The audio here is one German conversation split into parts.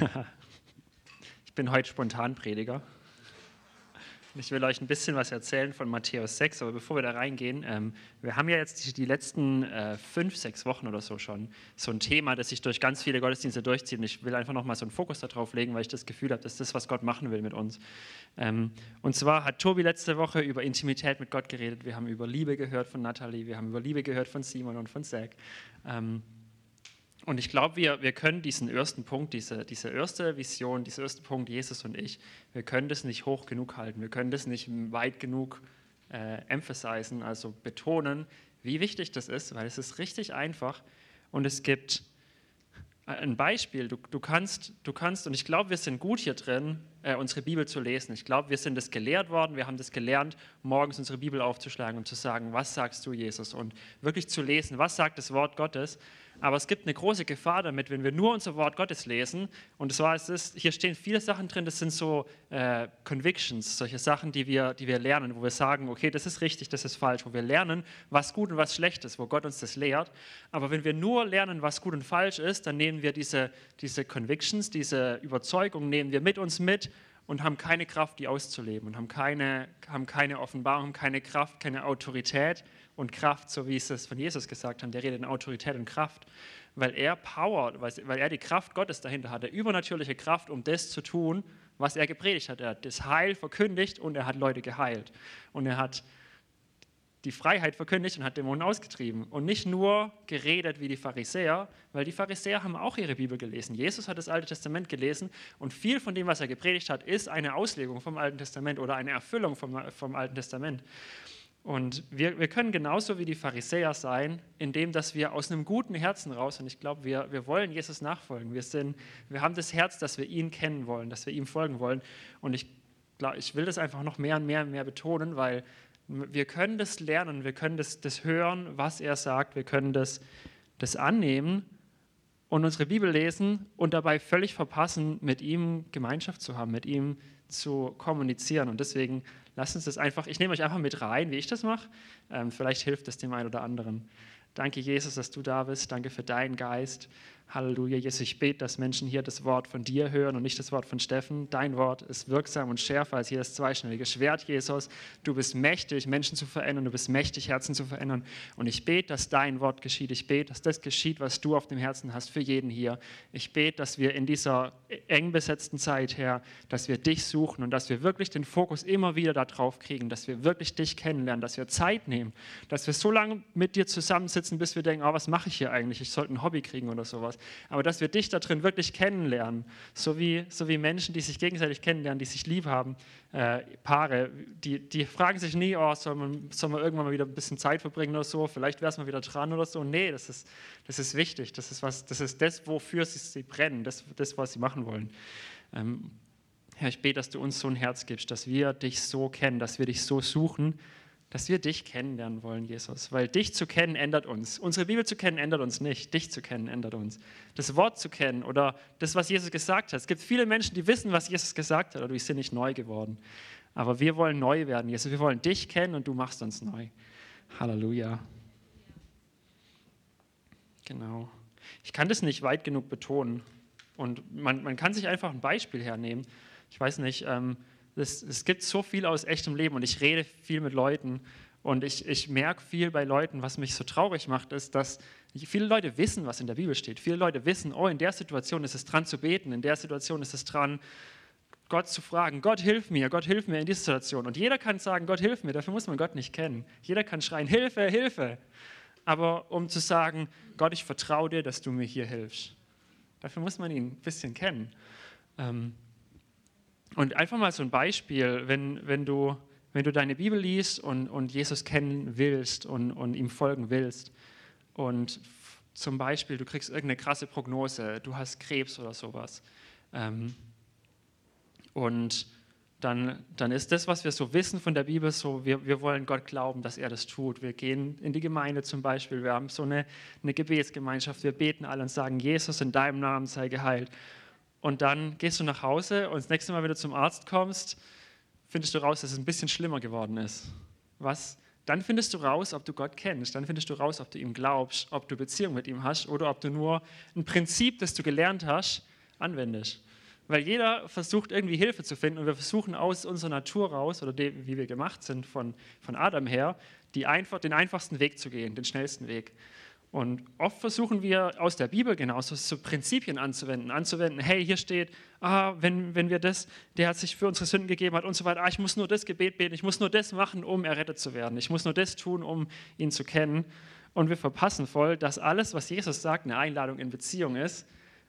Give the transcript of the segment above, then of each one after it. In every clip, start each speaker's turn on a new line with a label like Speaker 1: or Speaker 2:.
Speaker 1: ich bin heute Spontanprediger. Ich will euch ein bisschen was erzählen von Matthäus 6, aber bevor wir da reingehen, ähm, wir haben ja jetzt die, die letzten äh, fünf, sechs Wochen oder so schon so ein Thema, das sich durch ganz viele Gottesdienste durchzieht. Und ich will einfach nochmal so einen Fokus darauf legen, weil ich das Gefühl habe, dass das, was Gott machen will mit uns. Ähm, und zwar hat Tobi letzte Woche über Intimität mit Gott geredet. Wir haben über Liebe gehört von Nathalie, wir haben über Liebe gehört von Simon und von Zack. Ähm, und ich glaube, wir, wir können diesen ersten Punkt, diese, diese erste Vision, diesen ersten Punkt, Jesus und ich, wir können das nicht hoch genug halten. Wir können das nicht weit genug äh, emphasisen, also betonen, wie wichtig das ist, weil es ist richtig einfach und es gibt ein Beispiel. Du, du, kannst, du kannst, und ich glaube, wir sind gut hier drin, äh, unsere Bibel zu lesen. Ich glaube, wir sind das gelehrt worden. Wir haben das gelernt, morgens unsere Bibel aufzuschlagen und zu sagen, was sagst du, Jesus? Und wirklich zu lesen, was sagt das Wort Gottes? Aber es gibt eine große Gefahr damit, wenn wir nur unser Wort Gottes lesen. Und zwar ist es, hier stehen viele Sachen drin, das sind so äh, Convictions, solche Sachen, die wir, die wir lernen, wo wir sagen, okay, das ist richtig, das ist falsch, wo wir lernen, was gut und was schlecht ist, wo Gott uns das lehrt. Aber wenn wir nur lernen, was gut und falsch ist, dann nehmen wir diese, diese Convictions, diese Überzeugung, nehmen wir mit uns mit und haben keine Kraft, die auszuleben und haben keine, haben keine Offenbarung, keine Kraft, keine Autorität und Kraft, so wie es es von Jesus gesagt haben. Der redet in Autorität und Kraft, weil er Power, weil er die Kraft Gottes dahinter hatte, übernatürliche Kraft, um das zu tun, was er gepredigt hat. Er hat das Heil verkündigt und er hat Leute geheilt. Und er hat die Freiheit verkündigt und hat Dämonen ausgetrieben. Und nicht nur geredet wie die Pharisäer, weil die Pharisäer haben auch ihre Bibel gelesen. Jesus hat das Alte Testament gelesen und viel von dem, was er gepredigt hat, ist eine Auslegung vom Alten Testament oder eine Erfüllung vom, vom Alten Testament. Und wir, wir können genauso wie die Pharisäer sein, indem dass wir aus einem guten Herzen raus, und ich glaube, wir, wir wollen Jesus nachfolgen. Wir, sind, wir haben das Herz, dass wir ihn kennen wollen, dass wir ihm folgen wollen. Und ich, ich will das einfach noch mehr und mehr und mehr betonen, weil wir können das lernen, wir können das, das hören, was er sagt, wir können das, das annehmen und unsere Bibel lesen und dabei völlig verpassen, mit ihm Gemeinschaft zu haben, mit ihm zu kommunizieren. Und deswegen lasst uns das einfach, ich nehme euch einfach mit rein, wie ich das mache. Ähm, vielleicht hilft es dem einen oder anderen. Danke, Jesus, dass du da bist. Danke für deinen Geist. Halleluja, Jesus, ich bete, dass Menschen hier das Wort von dir hören und nicht das Wort von Steffen. Dein Wort ist wirksam und schärfer als jedes zweischneidige Schwert, Jesus. Du bist mächtig, Menschen zu verändern. Du bist mächtig, Herzen zu verändern. Und ich bete, dass dein Wort geschieht. Ich bete, dass das geschieht, was du auf dem Herzen hast für jeden hier. Ich bete, dass wir in dieser eng besetzten Zeit, Herr, dass wir dich suchen und dass wir wirklich den Fokus immer wieder darauf kriegen, dass wir wirklich dich kennenlernen, dass wir Zeit nehmen, dass wir so lange mit dir zusammensitzen, bis wir denken, oh, was mache ich hier eigentlich? Ich sollte ein Hobby kriegen oder sowas aber dass wir dich da drin wirklich kennenlernen, so wie, so wie Menschen, die sich gegenseitig kennenlernen, die sich lieb haben, äh, Paare, die, die fragen sich nie, oh, soll man, soll man irgendwann mal wieder ein bisschen Zeit verbringen oder so, vielleicht wäre es mal wieder dran oder so. Nee, das ist, das ist wichtig, das ist, was, das ist das, wofür sie, sie brennen, das, das, was sie machen wollen. Ähm, Herr, ich bete, dass du uns so ein Herz gibst, dass wir dich so kennen, dass wir dich so suchen, dass wir dich kennenlernen wollen, Jesus. Weil dich zu kennen ändert uns. Unsere Bibel zu kennen ändert uns nicht. Dich zu kennen ändert uns. Das Wort zu kennen oder das, was Jesus gesagt hat. Es gibt viele Menschen, die wissen, was Jesus gesagt hat, aber die sind nicht neu geworden. Aber wir wollen neu werden, Jesus. Wir wollen dich kennen und du machst uns neu. Halleluja. Genau. Ich kann das nicht weit genug betonen. Und man, man kann sich einfach ein Beispiel hernehmen. Ich weiß nicht, ähm, es, es gibt so viel aus echtem Leben und ich rede viel mit Leuten und ich, ich merke viel bei Leuten, was mich so traurig macht, ist, dass viele Leute wissen, was in der Bibel steht. Viele Leute wissen, oh, in der Situation ist es dran zu beten, in der Situation ist es dran, Gott zu fragen, Gott hilf mir, Gott hilf mir in dieser Situation. Und jeder kann sagen, Gott hilf mir, dafür muss man Gott nicht kennen. Jeder kann schreien, Hilfe, Hilfe. Aber um zu sagen, Gott, ich vertraue dir, dass du mir hier hilfst, dafür muss man ihn ein bisschen kennen. Ähm, und einfach mal so ein Beispiel, wenn, wenn, du, wenn du deine Bibel liest und, und Jesus kennen willst und, und ihm folgen willst und zum Beispiel du kriegst irgendeine krasse Prognose, du hast Krebs oder sowas ähm, und dann, dann ist das, was wir so wissen von der Bibel, so, wir, wir wollen Gott glauben, dass er das tut. Wir gehen in die Gemeinde zum Beispiel, wir haben so eine, eine Gebetsgemeinschaft, wir beten alle und sagen, Jesus, in deinem Namen sei geheilt und dann gehst du nach Hause und das nächste Mal, wenn du zum Arzt kommst, findest du raus, dass es ein bisschen schlimmer geworden ist. Was? Dann findest du raus, ob du Gott kennst. Dann findest du raus, ob du ihm glaubst, ob du Beziehung mit ihm hast oder ob du nur ein Prinzip, das du gelernt hast, anwendest. Weil jeder versucht irgendwie Hilfe zu finden und wir versuchen aus unserer Natur raus, oder dem, wie wir gemacht sind von, von Adam her, die einfach, den einfachsten Weg zu gehen, den schnellsten Weg. Und oft versuchen wir aus der Bibel genauso so Prinzipien anzuwenden, anzuwenden, hey, hier steht, ah, wenn, wenn wir das, der hat sich für unsere Sünden gegeben hat und so weiter, ah, ich muss nur das Gebet beten, ich muss nur das machen, um errettet zu werden, ich muss nur das tun, um ihn zu kennen. Und wir verpassen voll, dass alles, was Jesus sagt, eine Einladung in Beziehung ist.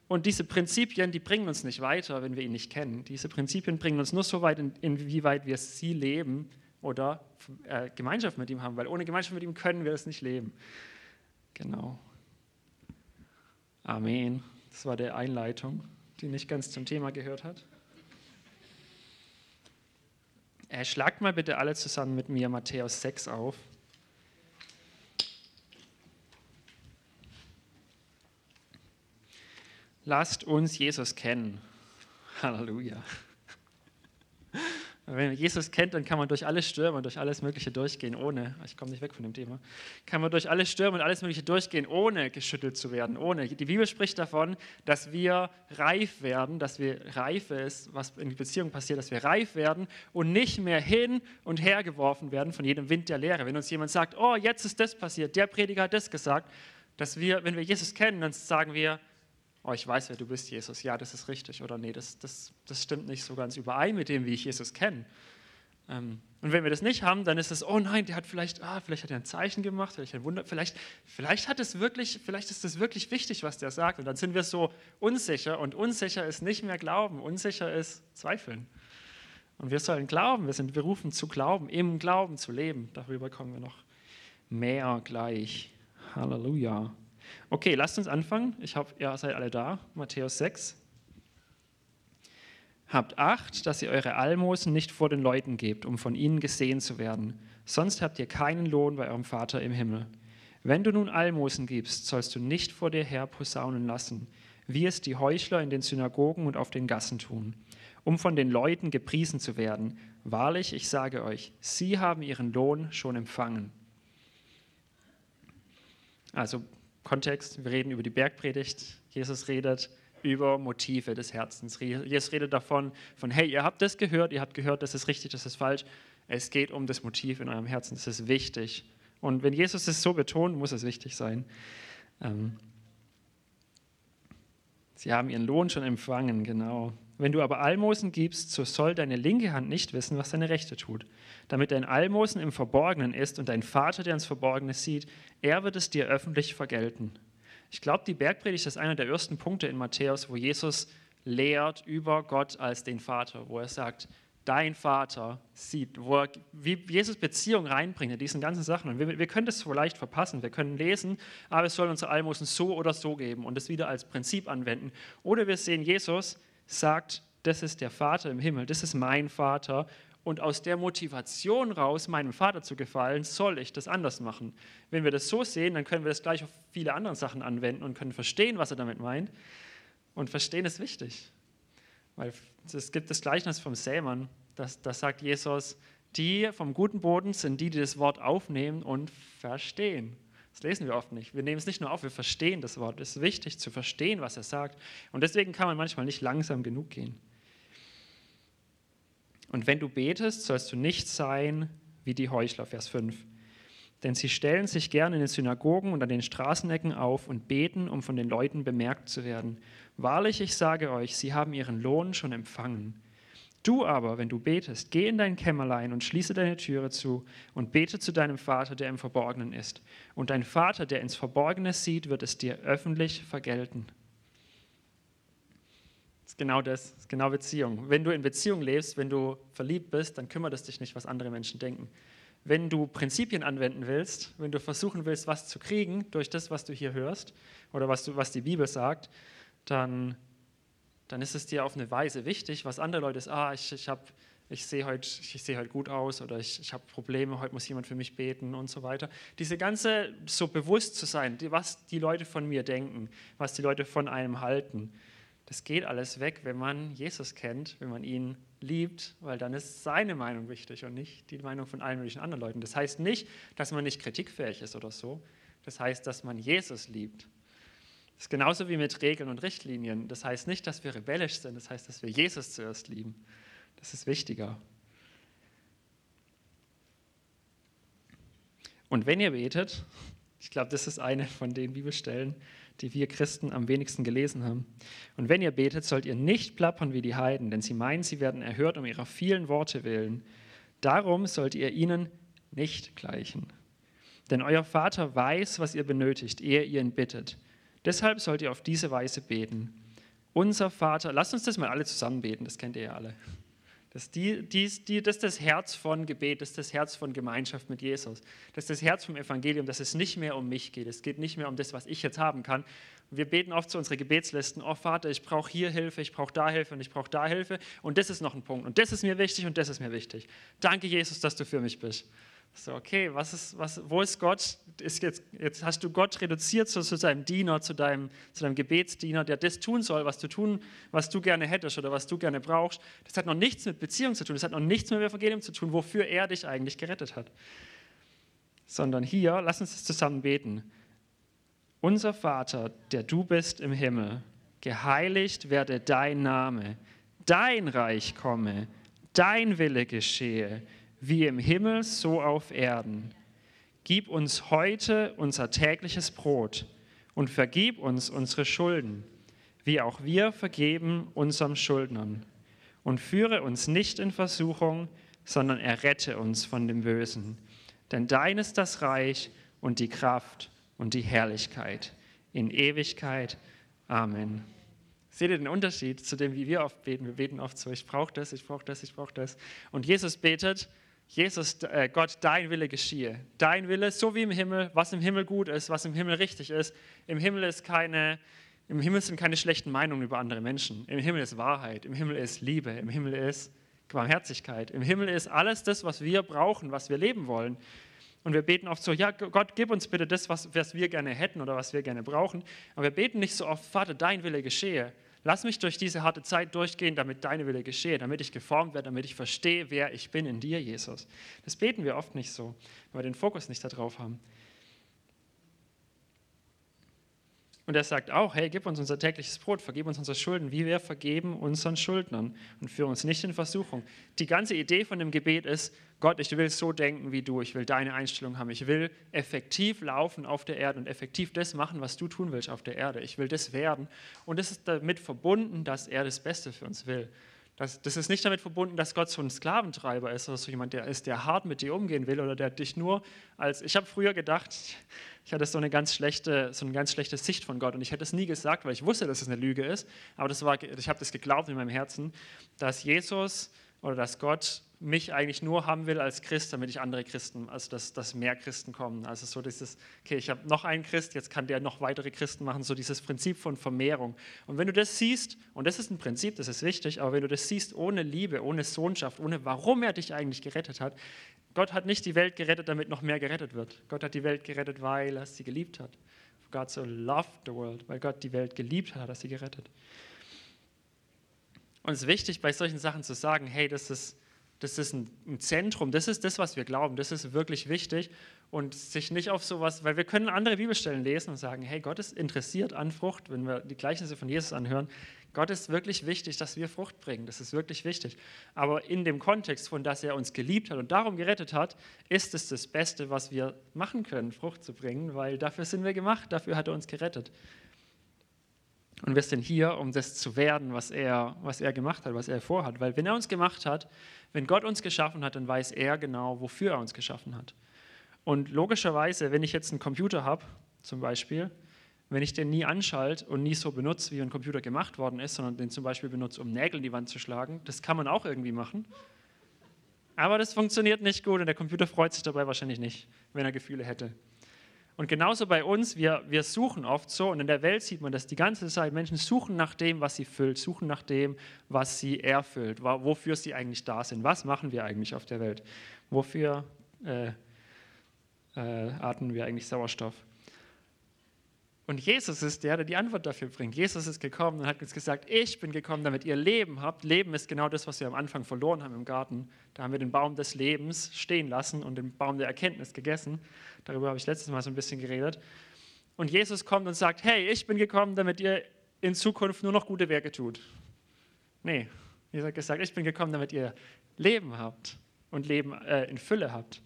Speaker 1: Und diese Prinzipien, die bringen uns nicht weiter, wenn wir ihn nicht kennen. Diese Prinzipien bringen uns nur so weit, in, inwieweit wir sie leben oder äh, Gemeinschaft mit ihm haben, weil ohne Gemeinschaft mit ihm können wir es nicht leben. Genau. Amen. Das war der Einleitung, die nicht ganz zum Thema gehört hat. Äh, schlagt mal bitte alle zusammen mit mir Matthäus 6 auf. Lasst uns Jesus kennen. Halleluja. Wenn man Jesus kennt, dann kann man durch alle Stürme und durch alles Mögliche durchgehen, ohne, ich komme nicht weg von dem Thema, kann man durch alle Stürme und alles Mögliche durchgehen, ohne geschüttelt zu werden, ohne. Die Bibel spricht davon, dass wir reif werden, dass wir Reife ist, was in Beziehungen passiert, dass wir reif werden und nicht mehr hin und her geworfen werden von jedem Wind der Lehre. Wenn uns jemand sagt, oh, jetzt ist das passiert, der Prediger hat das gesagt, dass wir, wenn wir Jesus kennen, dann sagen wir, oh, ich weiß, wer du bist, Jesus, ja, das ist richtig oder nee, das, das, das stimmt nicht so ganz überein mit dem, wie ich Jesus kenne. Ähm, und wenn wir das nicht haben, dann ist es, oh nein, der hat vielleicht, ah, vielleicht hat er ein Zeichen gemacht, vielleicht ein Wunder, vielleicht, vielleicht hat es wirklich, vielleicht ist es wirklich wichtig, was der sagt. Und dann sind wir so unsicher und unsicher ist nicht mehr Glauben, unsicher ist Zweifeln. Und wir sollen glauben, wir sind berufen zu glauben, im Glauben zu leben. Darüber kommen wir noch mehr gleich. Halleluja. Okay, lasst uns anfangen. Ich hoffe, ihr seid alle da. Matthäus 6. Habt Acht, dass ihr eure Almosen nicht vor den Leuten gebt, um von ihnen gesehen zu werden. Sonst habt ihr keinen Lohn bei eurem Vater im Himmel. Wenn du nun Almosen gibst, sollst du nicht vor dir her posaunen lassen, wie es die Heuchler in den Synagogen und auf den Gassen tun, um von den Leuten gepriesen zu werden. Wahrlich, ich sage euch, sie haben ihren Lohn schon empfangen. Also Kontext, wir reden über die Bergpredigt. Jesus redet über Motive des Herzens. Jesus redet davon, von hey, ihr habt das gehört, ihr habt gehört, das ist richtig, das ist falsch. Es geht um das Motiv in eurem Herzen, das ist wichtig. Und wenn Jesus es so betont, muss es wichtig sein. Ähm, Sie haben ihren Lohn schon empfangen, genau. Wenn du aber Almosen gibst, so soll deine linke Hand nicht wissen, was deine rechte tut, damit dein Almosen im Verborgenen ist und dein Vater, der ins Verborgene sieht, er wird es dir öffentlich vergelten. Ich glaube, die Bergpredigt ist einer der ersten Punkte in Matthäus, wo Jesus lehrt über Gott als den Vater, wo er sagt, dein Vater sieht, wo er, wie Jesus Beziehung reinbringt in diesen ganzen Sachen. Und wir, wir können das so leicht verpassen. Wir können lesen, aber es soll unsere Almosen so oder so geben und es wieder als Prinzip anwenden. Oder wir sehen, Jesus sagt, das ist der Vater im Himmel, das ist mein Vater. Und aus der Motivation raus, meinem Vater zu gefallen, soll ich das anders machen. Wenn wir das so sehen, dann können wir das gleich auf viele andere Sachen anwenden und können verstehen, was er damit meint. Und verstehen ist wichtig. Weil es gibt das Gleichnis vom Sämann, das, das sagt Jesus, die vom guten Boden sind die, die das Wort aufnehmen und verstehen. Das lesen wir oft nicht. Wir nehmen es nicht nur auf, wir verstehen das Wort. Es ist wichtig zu verstehen, was er sagt. Und deswegen kann man manchmal nicht langsam genug gehen. Und wenn du betest, sollst du nicht sein wie die Heuchler, Vers 5. Denn sie stellen sich gern in den Synagogen und an den Straßenecken auf und beten, um von den Leuten bemerkt zu werden. Wahrlich, ich sage euch, sie haben ihren Lohn schon empfangen. Du aber, wenn du betest, geh in dein Kämmerlein und schließe deine Türe zu und bete zu deinem Vater, der im Verborgenen ist. Und dein Vater, der ins Verborgene sieht, wird es dir öffentlich vergelten. Ist genau das, ist genau Beziehung. Wenn du in Beziehung lebst, wenn du verliebt bist, dann kümmert es dich nicht, was andere Menschen denken wenn du Prinzipien anwenden willst, wenn du versuchen willst, was zu kriegen durch das, was du hier hörst oder was, du, was die Bibel sagt, dann, dann ist es dir auf eine Weise wichtig, was andere Leute sagen, ah, ich, ich, ich sehe heute, ich sehe heute gut aus oder ich, ich habe Probleme, heute muss jemand für mich beten und so weiter. Diese ganze, so bewusst zu sein, was die Leute von mir denken, was die Leute von einem halten, das geht alles weg, wenn man Jesus kennt, wenn man ihn liebt, weil dann ist seine Meinung wichtig und nicht die Meinung von allen möglichen anderen Leuten. Das heißt nicht, dass man nicht kritikfähig ist oder so. Das heißt, dass man Jesus liebt. Das ist genauso wie mit Regeln und Richtlinien. Das heißt nicht, dass wir rebellisch sind, das heißt, dass wir Jesus zuerst lieben. Das ist wichtiger. Und wenn ihr betet, ich glaube, das ist eine von den Bibelstellen, die wir Christen am wenigsten gelesen haben. Und wenn ihr betet, sollt ihr nicht plappern wie die Heiden, denn sie meinen, sie werden erhört um ihrer vielen Worte willen. Darum sollt ihr ihnen nicht gleichen. Denn euer Vater weiß, was ihr benötigt, ehe ihr ihn bittet. Deshalb sollt ihr auf diese Weise beten. Unser Vater, lasst uns das mal alle zusammen beten, das kennt ihr ja alle. Das, die, die, die, das das Herz von Gebet, das das Herz von Gemeinschaft mit Jesus. Das das Herz vom Evangelium, dass es nicht mehr um mich geht. Es geht nicht mehr um das, was ich jetzt haben kann. Wir beten oft zu unseren Gebetslisten, oh Vater, ich brauche hier Hilfe, ich brauche da Hilfe und ich brauche da Hilfe. Und das ist noch ein Punkt. Und das ist mir wichtig und das ist mir wichtig. Danke, Jesus, dass du für mich bist. So, okay, was ist, was, wo ist Gott? Ist jetzt, jetzt hast du Gott reduziert zu, zu deinem Diener, zu deinem, zu deinem Gebetsdiener, der das tun soll, was du tun, was du gerne hättest oder was du gerne brauchst. Das hat noch nichts mit Beziehung zu tun, das hat noch nichts mit Evangelium zu tun, wofür er dich eigentlich gerettet hat. Sondern hier, lass uns das zusammen beten. Unser Vater, der du bist im Himmel, geheiligt werde dein Name, dein Reich komme, dein Wille geschehe wie im Himmel, so auf Erden. Gib uns heute unser tägliches Brot und vergib uns unsere Schulden, wie auch wir vergeben unserem Schuldnern. Und führe uns nicht in Versuchung, sondern errette uns von dem Bösen. Denn dein ist das Reich und die Kraft und die Herrlichkeit in Ewigkeit. Amen. Seht ihr den Unterschied zu dem, wie wir oft beten? Wir beten oft so, ich brauche das, ich brauche das, ich brauche das. Und Jesus betet, Jesus, äh, Gott, dein Wille geschehe. Dein Wille, so wie im Himmel, was im Himmel gut ist, was im Himmel richtig ist. Im Himmel ist keine, im Himmel sind keine schlechten Meinungen über andere Menschen. Im Himmel ist Wahrheit, im Himmel ist Liebe, im Himmel ist Barmherzigkeit. Im Himmel ist alles das, was wir brauchen, was wir leben wollen. Und wir beten oft so, ja, Gott, gib uns bitte das, was, was wir gerne hätten oder was wir gerne brauchen. Aber wir beten nicht so oft, Vater, dein Wille geschehe, Lass mich durch diese harte Zeit durchgehen, damit deine Wille geschehe, damit ich geformt werde, damit ich verstehe, wer ich bin in dir, Jesus. Das beten wir oft nicht so, weil wir den Fokus nicht darauf haben. Und er sagt auch, hey, gib uns unser tägliches Brot, vergib uns unsere Schulden, wie wir vergeben unseren Schuldnern und führe uns nicht in Versuchung. Die ganze Idee von dem Gebet ist, Gott, ich will so denken wie du, ich will deine Einstellung haben, ich will effektiv laufen auf der Erde und effektiv das machen, was du tun willst auf der Erde. Ich will das werden. Und es ist damit verbunden, dass er das Beste für uns will. Das, das, ist nicht damit verbunden, dass Gott so ein Sklaventreiber ist oder so jemand, der ist, der hart mit dir umgehen will oder der dich nur als. Ich habe früher gedacht, ich hatte so eine ganz schlechte, so eine ganz schlechte Sicht von Gott und ich hätte es nie gesagt, weil ich wusste, dass es eine Lüge ist. Aber das war, ich habe das geglaubt in meinem Herzen, dass Jesus oder dass Gott mich eigentlich nur haben will als Christ, damit ich andere Christen, also dass, dass mehr Christen kommen. Also so dieses, okay, ich habe noch einen Christ, jetzt kann der noch weitere Christen machen, so dieses Prinzip von Vermehrung. Und wenn du das siehst, und das ist ein Prinzip, das ist wichtig, aber wenn du das siehst ohne Liebe, ohne Sohnschaft, ohne warum er dich eigentlich gerettet hat, Gott hat nicht die Welt gerettet, damit noch mehr gerettet wird. Gott hat die Welt gerettet, weil er sie geliebt hat. God so loved the world, weil Gott die Welt geliebt hat, hat er sie gerettet. Und es ist wichtig, bei solchen Sachen zu sagen, hey, das ist, das ist ein, Zentrum, das ist das, was wir glauben, das ist wirklich wichtig und sich nicht auf sowas, weil wir können andere Bibelstellen lesen und sagen, hey, Gott ist interessiert an Frucht, wenn wir die Gleichnisse von Jesus anhören. Gott ist wirklich wichtig, dass wir Frucht bringen, das ist wirklich wichtig. Aber in dem Kontext von, dass er uns geliebt hat und darum gerettet hat, ist es das Beste, was wir machen können, Frucht zu bringen, weil dafür sind wir gemacht, dafür hat er uns gerettet. Und wir sind hier, um das zu werden, was er, was er gemacht hat, was er vorhat. Weil wenn er uns gemacht hat, wenn Gott uns geschaffen hat, dann weiß er genau, wofür er uns geschaffen hat. Und logischerweise, wenn ich jetzt einen Computer habe, zum Beispiel, wenn ich den nie anschalte und nie so benutze, wie ein Computer gemacht worden ist, sondern den zum Beispiel benutze, um Nägel in die Wand zu schlagen, das kann man auch irgendwie machen. Aber das funktioniert nicht gut und der Computer freut sich dabei wahrscheinlich nicht, wenn er Gefühle hätte. Und genauso bei uns, wir, wir suchen oft so, und in der Welt sieht man das die ganze Zeit, Menschen suchen nach dem, was sie füllt, suchen nach dem, was sie erfüllt, wofür sie eigentlich da sind. Was machen wir eigentlich auf der Welt? Wofür äh, äh, atmen wir eigentlich Sauerstoff? Und Jesus ist der, der die Antwort dafür bringt. Jesus ist gekommen und hat uns gesagt, ich bin gekommen, damit ihr Leben habt. Leben ist genau das, was wir am Anfang verloren haben im Garten. Da haben wir den Baum des Lebens stehen lassen und den Baum der Erkenntnis gegessen. Darüber habe ich letztes Mal so ein bisschen geredet. und Jesus kommt und sagt, hey, ich bin gekommen, damit ihr in Zukunft nur noch gute Werke tut. Nee, Jesus hat gesagt, ich bin gekommen, damit ihr Leben habt und Leben äh, in Fülle habt.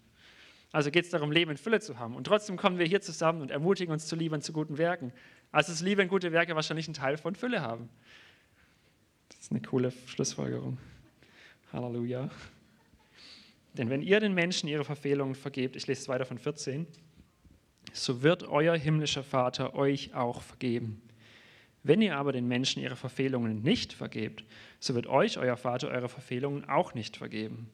Speaker 1: Also geht es darum, Leben in Fülle zu haben. Und trotzdem kommen wir hier zusammen und ermutigen uns zu lieben und zu guten Werken. Also ist Liebe und gute Werke wahrscheinlich ein Teil von Fülle haben. Das ist eine coole Schlussfolgerung. Halleluja. Denn wenn ihr den Menschen ihre Verfehlungen vergebt, ich lese es weiter von 14, so wird euer himmlischer Vater euch auch vergeben. Wenn ihr aber den Menschen ihre Verfehlungen nicht vergebt, so wird euch euer Vater eure Verfehlungen auch nicht vergeben.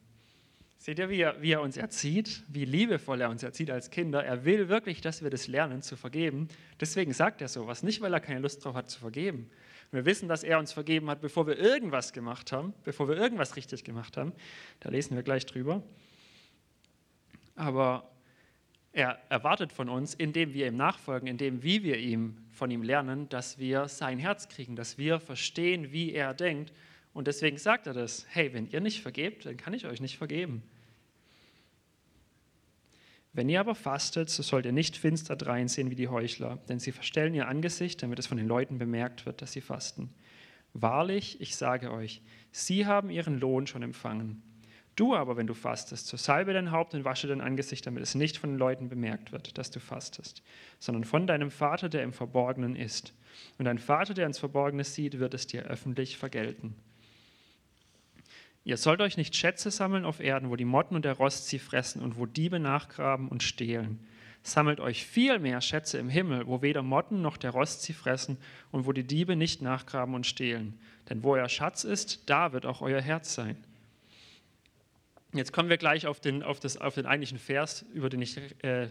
Speaker 1: Seht ihr, wie er, wie er, uns erzieht, wie liebevoll er uns erzieht als Kinder? Er will wirklich, dass wir das lernen zu vergeben. Deswegen sagt er sowas, nicht weil er keine Lust drauf hat zu vergeben. Wir wissen, dass er uns vergeben hat, bevor wir irgendwas gemacht haben, bevor wir irgendwas richtig gemacht haben. Da lesen wir gleich drüber. Aber er erwartet von uns, indem wir ihm nachfolgen, indem wie wir ihm von ihm lernen, dass wir sein Herz kriegen, dass wir verstehen, wie er denkt. Und deswegen sagt er das: Hey, wenn ihr nicht vergebt, dann kann ich euch nicht vergeben. Wenn ihr aber fastet, so sollt ihr nicht finster dreinsehen wie die Heuchler, denn sie verstellen ihr Angesicht, damit es von den Leuten bemerkt wird, dass sie fasten. Wahrlich, ich sage euch, sie haben ihren Lohn schon empfangen. Du aber, wenn du fastest, so salbe dein Haupt und wasche dein Angesicht, damit es nicht von den Leuten bemerkt wird, dass du fastest, sondern von deinem Vater, der im Verborgenen ist. Und dein Vater, der ins Verborgene sieht, wird es dir öffentlich vergelten. Ihr sollt euch nicht Schätze sammeln auf Erden, wo die Motten und der Rost sie fressen und wo Diebe nachgraben und stehlen. Sammelt euch viel mehr Schätze im Himmel, wo weder Motten noch der Rost sie fressen und wo die Diebe nicht nachgraben und stehlen. Denn wo euer Schatz ist, da wird auch euer Herz sein. Jetzt kommen wir gleich auf den, auf das, auf den eigentlichen Vers, über den ich äh,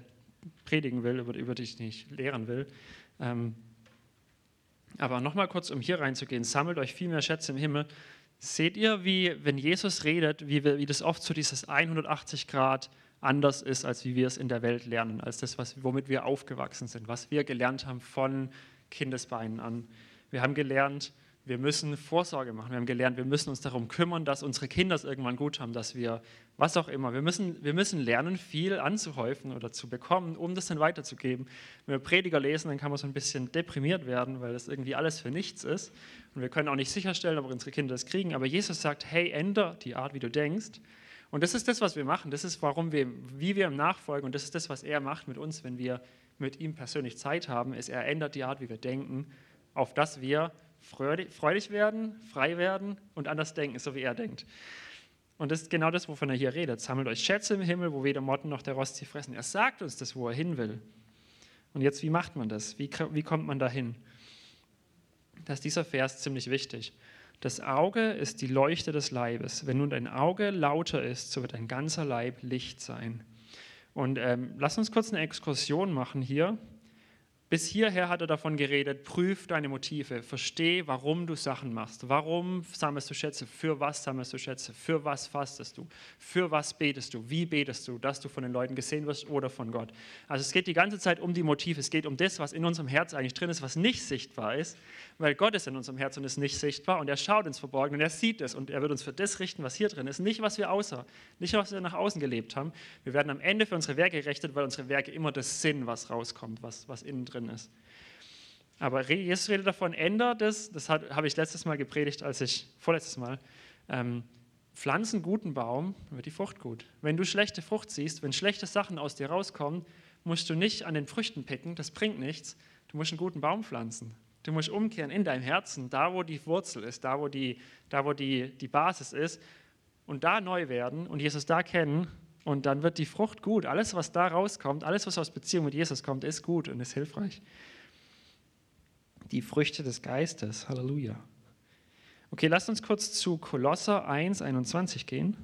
Speaker 1: predigen will, über, über den ich lehren will. Ähm, aber nochmal kurz, um hier reinzugehen, sammelt euch viel mehr Schätze im Himmel, Seht ihr, wie, wenn Jesus redet, wie, wir, wie das oft so dieses 180 Grad anders ist, als wie wir es in der Welt lernen, als das, was, womit wir aufgewachsen sind, was wir gelernt haben von Kindesbeinen an. Wir haben gelernt, wir müssen Vorsorge machen. Wir haben gelernt, wir müssen uns darum kümmern, dass unsere Kinder es irgendwann gut haben, dass wir, was auch immer, wir müssen, wir müssen lernen, viel anzuhäufen oder zu bekommen, um das dann weiterzugeben. Wenn wir Prediger lesen, dann kann man so ein bisschen deprimiert werden, weil das irgendwie alles für nichts ist. Und wir können auch nicht sicherstellen, ob unsere Kinder das kriegen. Aber Jesus sagt, hey, änder die Art, wie du denkst. Und das ist das, was wir machen. Das ist, warum wir, wie wir ihm nachfolgen. Und das ist das, was er macht mit uns, wenn wir mit ihm persönlich Zeit haben, ist, er ändert die Art, wie wir denken, auf das wir freudig werden, frei werden und anders denken, so wie er denkt. Und das ist genau das, wovon er hier redet. Sammelt euch Schätze im Himmel, wo weder Motten noch der Rost sie fressen. Er sagt uns das, wo er hin will. Und jetzt, wie macht man das? Wie, wie kommt man dahin? Da ist dieser Vers ziemlich wichtig. Das Auge ist die Leuchte des Leibes. Wenn nun dein Auge lauter ist, so wird dein ganzer Leib Licht sein. Und ähm, lass uns kurz eine Exkursion machen hier. Bis hierher hat er davon geredet, prüf deine Motive, versteh, warum du Sachen machst. Warum sammelst du Schätze? Für was sammelst du Schätze? Für was fastest du? Für was betest du? Wie betest du, dass du von den Leuten gesehen wirst oder von Gott? Also es geht die ganze Zeit um die Motive. Es geht um das, was in unserem Herz eigentlich drin ist, was nicht sichtbar ist, weil Gott ist in unserem Herz und ist nicht sichtbar und er schaut ins Verborgene und er sieht es und er wird uns für das richten, was hier drin ist. Nicht, was wir außer, nicht, was wir nach außen gelebt haben. Wir werden am Ende für unsere Werke gerechnet, weil unsere Werke immer das sind, was rauskommt, was, was innen drin drin ist. Aber Jesus redet davon, ändert es, das habe ich letztes Mal gepredigt, als ich, vorletztes Mal, ähm, pflanzen guten Baum, wird die Frucht gut. Wenn du schlechte Frucht siehst, wenn schlechte Sachen aus dir rauskommen, musst du nicht an den Früchten picken, das bringt nichts. Du musst einen guten Baum pflanzen. Du musst umkehren in deinem Herzen, da wo die Wurzel ist, da wo die, da wo die, die Basis ist, und da neu werden und Jesus da kennen und dann wird die Frucht gut. Alles, was da rauskommt, alles, was aus Beziehung mit Jesus kommt, ist gut und ist hilfreich. Die Früchte des Geistes. Halleluja. Okay, lasst uns kurz zu Kolosser 1, 21 gehen.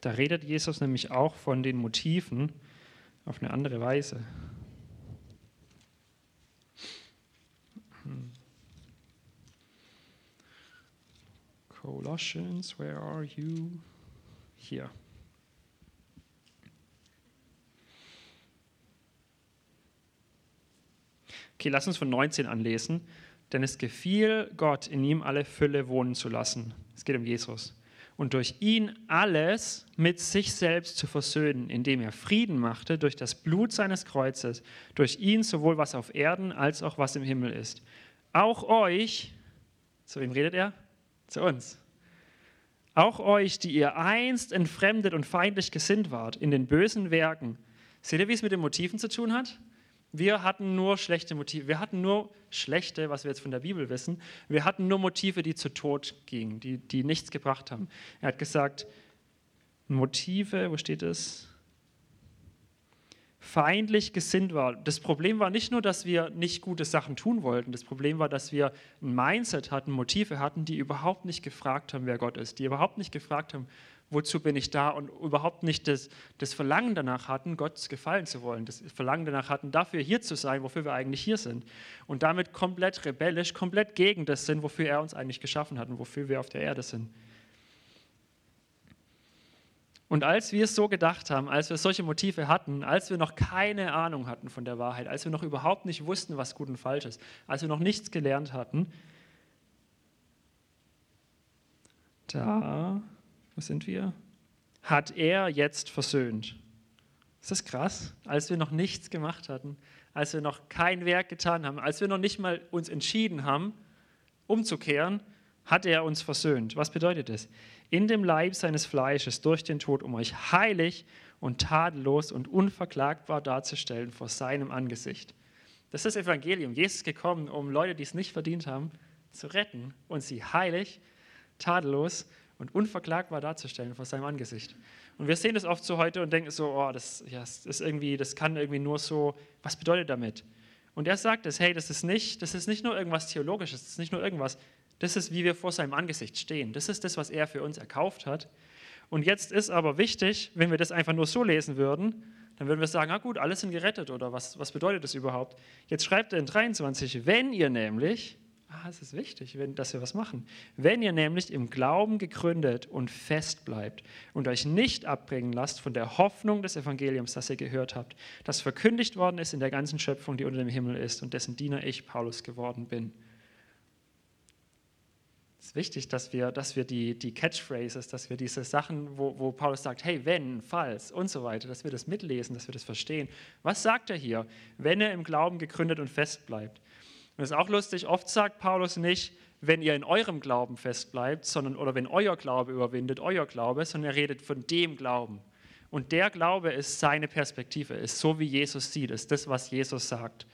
Speaker 1: Da redet Jesus nämlich auch von den Motiven auf eine andere Weise. Hm. Colossians, where are you? Hier. Okay, lass uns von 19 anlesen. Denn es gefiel Gott, in ihm alle Fülle wohnen zu lassen. Es geht um Jesus. Und durch ihn alles mit sich selbst zu versöhnen, indem er Frieden machte durch das Blut seines Kreuzes, durch ihn sowohl was auf Erden als auch was im Himmel ist. Auch euch, zu wem redet er? Zu uns. Auch euch, die ihr einst entfremdet und feindlich gesinnt wart in den bösen Werken. Seht ihr, wie es mit den Motiven zu tun hat? Wir hatten nur schlechte Motive. Wir hatten nur schlechte, was wir jetzt von der Bibel wissen. Wir hatten nur Motive, die zu Tod gingen, die, die nichts gebracht haben. Er hat gesagt, Motive, wo steht es? Feindlich gesinnt war. Das Problem war nicht nur, dass wir nicht gute Sachen tun wollten. Das Problem war, dass wir ein Mindset hatten, Motive hatten, die überhaupt nicht gefragt haben, wer Gott ist. Die überhaupt nicht gefragt haben, wozu bin ich da und überhaupt nicht das, das Verlangen danach hatten, Gott gefallen zu wollen, das Verlangen danach hatten, dafür hier zu sein, wofür wir eigentlich hier sind. Und damit komplett rebellisch, komplett gegen das sind, wofür er uns eigentlich geschaffen hat und wofür wir auf der Erde sind. Und als wir es so gedacht haben, als wir solche Motive hatten, als wir noch keine Ahnung hatten von der Wahrheit, als wir noch überhaupt nicht wussten, was gut und falsch ist, als wir noch nichts gelernt hatten, da wo sind wir? Hat er jetzt versöhnt. Ist das krass? Als wir noch nichts gemacht hatten, als wir noch kein Werk getan haben, als wir noch nicht mal uns entschieden haben, umzukehren, hat er uns versöhnt. Was bedeutet das? In dem Leib seines Fleisches durch den Tod, um euch heilig und tadellos und unverklagbar darzustellen vor seinem Angesicht. Das ist das Evangelium. Jesus ist gekommen, um Leute, die es nicht verdient haben, zu retten und sie heilig, tadellos und unverklagbar darzustellen vor seinem Angesicht. Und wir sehen das oft so heute und denken so, oh, das, ja, das ist irgendwie, das kann irgendwie nur so, was bedeutet damit? Und er sagt es, hey, das ist nicht, das ist nicht nur irgendwas Theologisches, das ist nicht nur irgendwas, das ist, wie wir vor seinem Angesicht stehen. Das ist das, was er für uns erkauft hat. Und jetzt ist aber wichtig, wenn wir das einfach nur so lesen würden, dann würden wir sagen, ah gut, alle sind gerettet oder was, was bedeutet das überhaupt? Jetzt schreibt er in 23, wenn ihr nämlich, Ah, es ist wichtig, wenn, dass wir was machen. Wenn ihr nämlich im Glauben gegründet und fest bleibt und euch nicht abbringen lasst von der Hoffnung des Evangeliums, das ihr gehört habt, das verkündigt worden ist in der ganzen Schöpfung, die unter dem Himmel ist und dessen Diener ich, Paulus, geworden bin. Es ist wichtig, dass wir, dass wir die, die Catchphrases, dass wir diese Sachen, wo, wo Paulus sagt, hey, wenn, falls und so weiter, dass wir das mitlesen, dass wir das verstehen. Was sagt er hier? Wenn er im Glauben gegründet und fest bleibt. Und das ist auch lustig, oft sagt Paulus nicht, wenn ihr in eurem Glauben festbleibt, sondern oder wenn euer Glaube überwindet, euer Glaube, sondern er redet von dem Glauben. Und der Glaube ist seine Perspektive, ist so wie Jesus sieht, ist das, was Jesus sagt.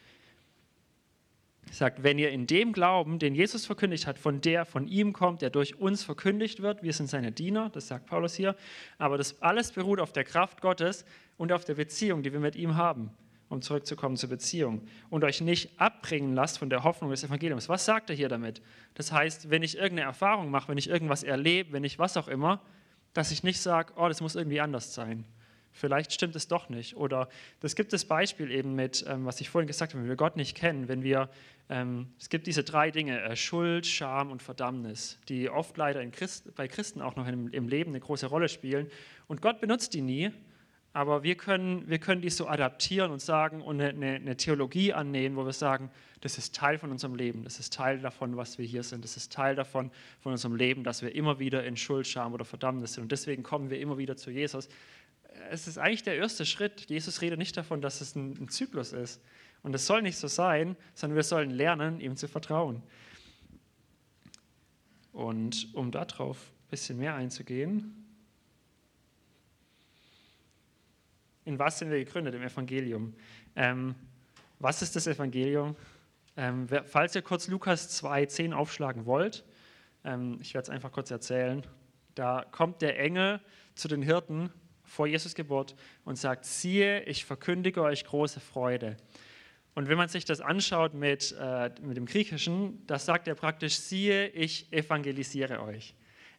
Speaker 1: Er sagt, wenn ihr in dem Glauben, den Jesus verkündigt hat, von der von ihm kommt, der durch uns verkündigt wird, wir sind seine Diener, das sagt Paulus hier, aber das alles beruht auf der Kraft Gottes und auf der Beziehung, die wir mit ihm haben um zurückzukommen zur Beziehung. Und euch nicht abbringen lasst von der Hoffnung des Evangeliums. Was sagt er hier damit? Das heißt, wenn ich irgendeine Erfahrung mache, wenn ich irgendwas erlebe, wenn ich was auch immer, dass ich nicht sage, oh, das muss irgendwie anders sein. Vielleicht stimmt es doch nicht. Oder das gibt das Beispiel eben mit, ähm, was ich vorhin gesagt habe, wenn wir Gott nicht kennen, wenn wir, ähm, es gibt diese drei Dinge, äh, Schuld, Scham und Verdammnis, die oft leider Christ, bei Christen auch noch im, im Leben eine große Rolle spielen. Und Gott benutzt die nie, aber wir können, wir können dies so adaptieren und sagen und eine, eine, Theologie annehmen, wo wir sagen, das ist Teil von unserem Leben, das ist Teil davon, was wir hier sind, das ist Teil davon, von unserem Leben, dass wir immer wieder in Schuld, Scham oder Verdammnis sind. Und deswegen kommen wir immer wieder zu Jesus. Es ist eigentlich der erste Schritt. Jesus redet nicht davon, dass es ein, ein Zyklus ist. Und es soll nicht so sein, sondern wir sollen lernen, ihm zu vertrauen. Und um darauf ein bisschen mehr einzugehen, in was sind wir gegründet? Im Evangelium. Ähm, was ist das Evangelium? Ähm, falls ihr kurz Lukas 2, 10 aufschlagen wollt, ähm, ich werde es einfach kurz erzählen. Da kommt der Engel zu den Hirten vor Jesus Geburt und sagt, siehe, ich verkündige euch große Freude. Und wenn man sich das anschaut mit, äh, mit dem Griechischen, das sagt er praktisch, siehe, ich evangelisiere euch.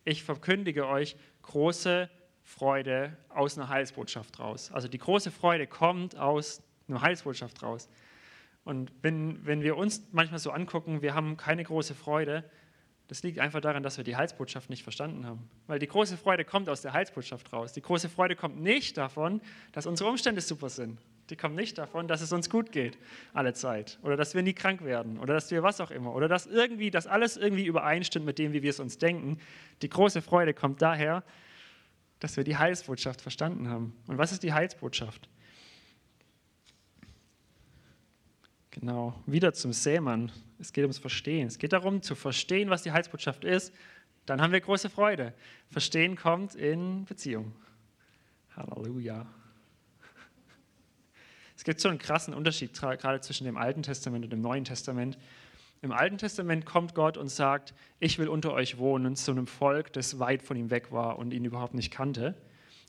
Speaker 1: Ich verkündige euch große Freude. Freude aus einer Heilsbotschaft raus. Also die große Freude kommt aus einer Heilsbotschaft raus. Und wenn, wenn wir uns manchmal so angucken, wir haben keine große Freude, das liegt einfach daran, dass wir die Heilsbotschaft nicht verstanden haben. Weil die große Freude kommt aus der Heilsbotschaft raus. Die große Freude kommt nicht davon, dass unsere Umstände super sind. Die kommt nicht davon, dass es uns gut geht, alle Zeit. Oder dass wir nie krank werden. Oder dass wir was auch immer. Oder dass irgendwie, dass alles irgendwie übereinstimmt mit dem, wie wir es uns denken. Die große Freude kommt daher, dass wir die Heilsbotschaft verstanden haben. Und was ist die Heilsbotschaft? Genau, wieder zum Sämann. Es geht ums Verstehen. Es geht darum, zu verstehen, was die Heilsbotschaft ist. Dann haben wir große Freude. Verstehen kommt in Beziehung. Halleluja. Es gibt so einen krassen Unterschied gerade zwischen dem Alten Testament und dem Neuen Testament. Im Alten Testament kommt Gott und sagt, ich will unter euch wohnen, zu einem Volk, das weit von ihm weg war und ihn überhaupt nicht kannte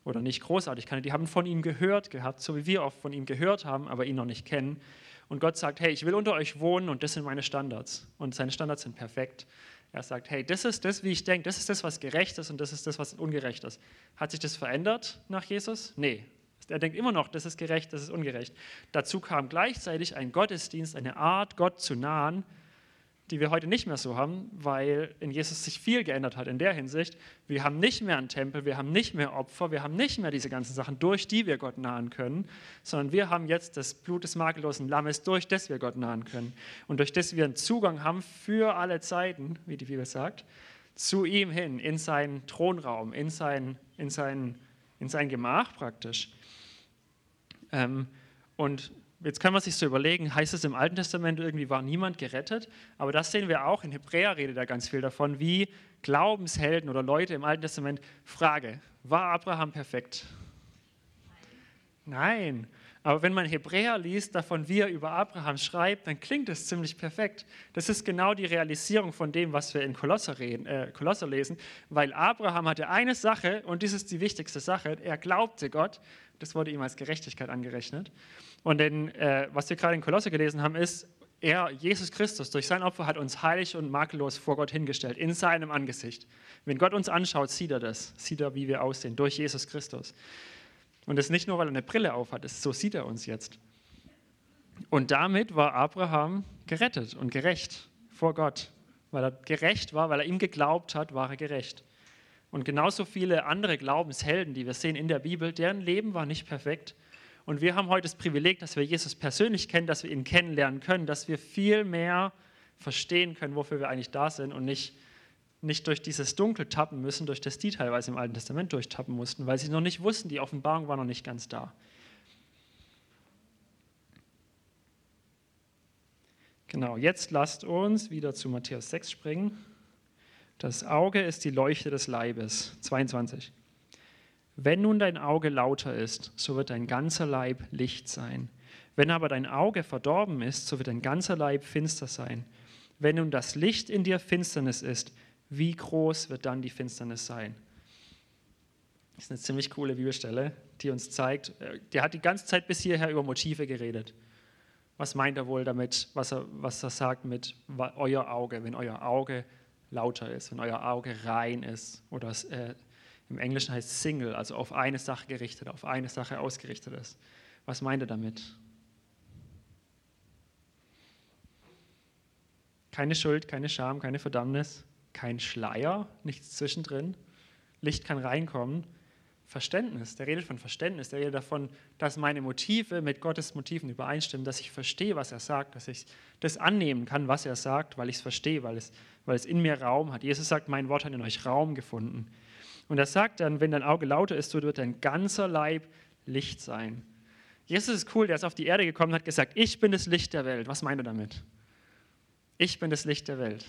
Speaker 1: oder nicht großartig kannte. Die haben von ihm gehört gehabt, so wie wir oft von ihm gehört haben, aber ihn noch nicht kennen. Und Gott sagt, hey, ich will unter euch wohnen und das sind meine Standards. Und seine Standards sind perfekt. Er sagt, hey, das ist das, wie ich denke, das ist das, was gerecht ist und das ist das, was ungerecht ist. Hat sich das verändert nach Jesus? Nee, er denkt immer noch, das ist gerecht, das ist ungerecht. Dazu kam gleichzeitig ein Gottesdienst, eine Art, Gott zu nahen, die wir heute nicht mehr so haben, weil in Jesus sich viel geändert hat in der Hinsicht. Wir haben nicht mehr einen Tempel, wir haben nicht mehr Opfer, wir haben nicht mehr diese ganzen Sachen, durch die wir Gott nahen können, sondern wir haben jetzt das Blut des makellosen Lammes, durch das wir Gott nahen können. Und durch das wir einen Zugang haben für alle Zeiten, wie die Bibel sagt, zu ihm hin, in seinen Thronraum, in sein, in sein, in sein Gemach praktisch. Ähm, und jetzt kann man sich so überlegen, heißt es im Alten Testament irgendwie war niemand gerettet? Aber das sehen wir auch, in Hebräer redet da ganz viel davon, wie Glaubenshelden oder Leute im Alten Testament, Frage, war Abraham perfekt? Nein. Aber wenn man Hebräer liest, davon wie er über Abraham schreibt, dann klingt es ziemlich perfekt. Das ist genau die Realisierung von dem, was wir in Kolosser, reden, äh, Kolosser lesen, weil Abraham hatte eine Sache und dies ist die wichtigste Sache. Er glaubte Gott das wurde ihm als Gerechtigkeit angerechnet. Und denn, äh, was wir gerade in Kolosse gelesen haben, ist, er, Jesus Christus, durch sein Opfer hat uns heilig und makellos vor Gott hingestellt, in seinem Angesicht. Wenn Gott uns anschaut, sieht er das, sieht er, wie wir aussehen, durch Jesus Christus. Und das nicht nur, weil er eine Brille aufhat, so sieht er uns jetzt. Und damit war Abraham gerettet und gerecht vor Gott. Weil er gerecht war, weil er ihm geglaubt hat, war er gerecht. Und genauso viele andere Glaubenshelden, die wir sehen in der Bibel, deren Leben war nicht perfekt. Und wir haben heute das Privileg, dass wir Jesus persönlich kennen, dass wir ihn kennenlernen können, dass wir viel mehr verstehen können, wofür wir eigentlich da sind und nicht, nicht durch dieses Dunkel tappen müssen, durch das die teilweise im Alten Testament durchtappen mussten, weil sie noch nicht wussten, die Offenbarung war noch nicht ganz da. Genau, jetzt lasst uns wieder zu Matthäus 6 springen. Das Auge ist die Leuchte des Leibes. 22. Wenn nun dein Auge lauter ist, so wird dein ganzer Leib Licht sein. Wenn aber dein Auge verdorben ist, so wird dein ganzer Leib finster sein. Wenn nun das Licht in dir Finsternis ist, wie groß wird dann die Finsternis sein? Das ist eine ziemlich coole Bibelstelle, die uns zeigt, äh, der hat die ganze Zeit bis hierher über Motive geredet. Was meint er wohl damit, was er, was er sagt mit euer Auge, wenn euer Auge lauter ist, wenn euer Auge rein ist oder äh, im Englischen heißt Single, also auf eine Sache gerichtet, auf eine Sache ausgerichtet ist. Was meint er damit? Keine Schuld, keine Scham, keine Verdammnis, kein Schleier, nichts zwischendrin. Licht kann reinkommen. Verständnis, der redet von Verständnis, der redet davon, dass meine Motive mit Gottes Motiven übereinstimmen, dass ich verstehe, was er sagt, dass ich das annehmen kann, was er sagt, weil ich es verstehe, weil es weil es in mir Raum hat. Jesus sagt, mein Wort hat in euch Raum gefunden. Und er sagt dann, wenn dein Auge lauter ist, so wird dein ganzer Leib Licht sein. Jesus ist cool, der ist auf die Erde gekommen und hat gesagt, ich bin das Licht der Welt. Was meint er damit? Ich bin das Licht der Welt.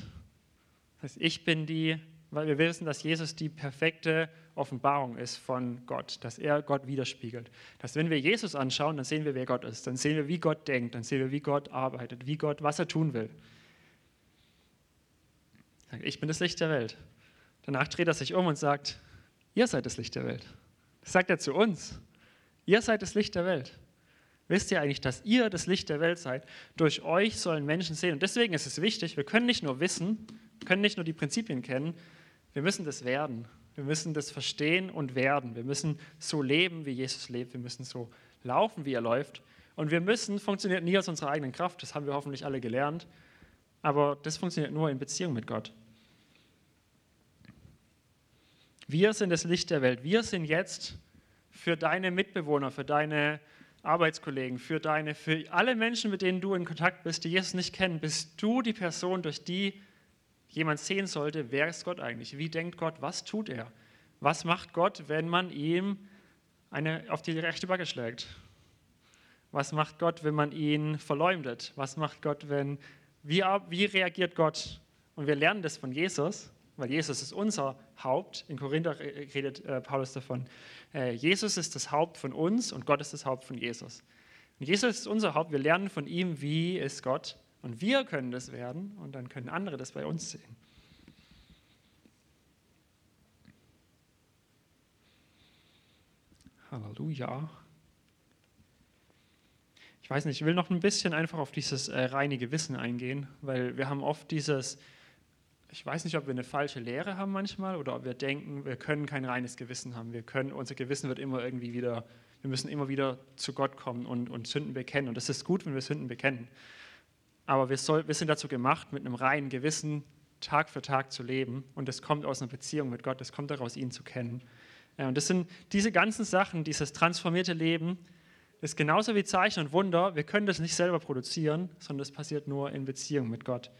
Speaker 1: Das heißt, ich bin die, weil wir wissen, dass Jesus die perfekte Offenbarung ist von Gott, dass er Gott widerspiegelt. Dass wenn wir Jesus anschauen, dann sehen wir, wer Gott ist. Dann sehen wir, wie Gott denkt, dann sehen wir, wie Gott arbeitet, wie Gott, was er tun will. Ich bin das Licht der Welt. Danach dreht er sich um und sagt, ihr seid das Licht der Welt. Das sagt er zu uns. Ihr seid das Licht der Welt. Wisst ihr eigentlich, dass ihr das Licht der Welt seid? Durch euch sollen Menschen sehen. Und deswegen ist es wichtig, wir können nicht nur wissen, können nicht nur die Prinzipien kennen, wir müssen das werden. Wir müssen das verstehen und werden. Wir müssen so leben, wie Jesus lebt. Wir müssen so laufen, wie er läuft. Und wir müssen, funktioniert nie aus unserer eigenen Kraft, das haben wir hoffentlich alle gelernt, aber das funktioniert nur in Beziehung mit Gott. Wir sind das Licht der Welt. Wir sind jetzt für deine Mitbewohner, für deine Arbeitskollegen, für deine, für alle Menschen, mit denen du in Kontakt bist, die Jesus nicht kennen, bist du die Person, durch die jemand sehen sollte, wer ist Gott eigentlich? Wie denkt Gott? Was tut er? Was macht Gott, wenn man ihm eine auf die rechte Backe schlägt? Was macht Gott, wenn man ihn verleumdet? Was macht Gott, wenn wie, wie reagiert Gott? Und wir lernen das von Jesus, weil Jesus ist unser Haupt. In Korinther redet äh, Paulus davon. Äh, Jesus ist das Haupt von uns und Gott ist das Haupt von Jesus. Und Jesus ist unser Haupt. Wir lernen von ihm, wie ist Gott. Und wir können das werden und dann können andere das bei uns sehen. Halleluja. Ich weiß nicht, ich will noch ein bisschen einfach auf dieses äh, reine Gewissen eingehen, weil wir haben oft dieses, ich weiß nicht, ob wir eine falsche Lehre haben manchmal oder ob wir denken, wir können kein reines Gewissen haben. Wir können, unser Gewissen wird immer irgendwie wieder, wir müssen immer wieder zu Gott kommen und, und Sünden bekennen. Und das ist gut, wenn wir Sünden bekennen. Aber wir, soll, wir sind dazu gemacht, mit einem reinen Gewissen Tag für Tag zu leben. Und das kommt aus einer Beziehung mit Gott, das kommt daraus, ihn zu kennen. Ja, und das sind diese ganzen Sachen, dieses transformierte Leben, ist genauso wie Zeichen und Wunder. Wir können das nicht selber produzieren, sondern das passiert nur in Beziehung mit Gott.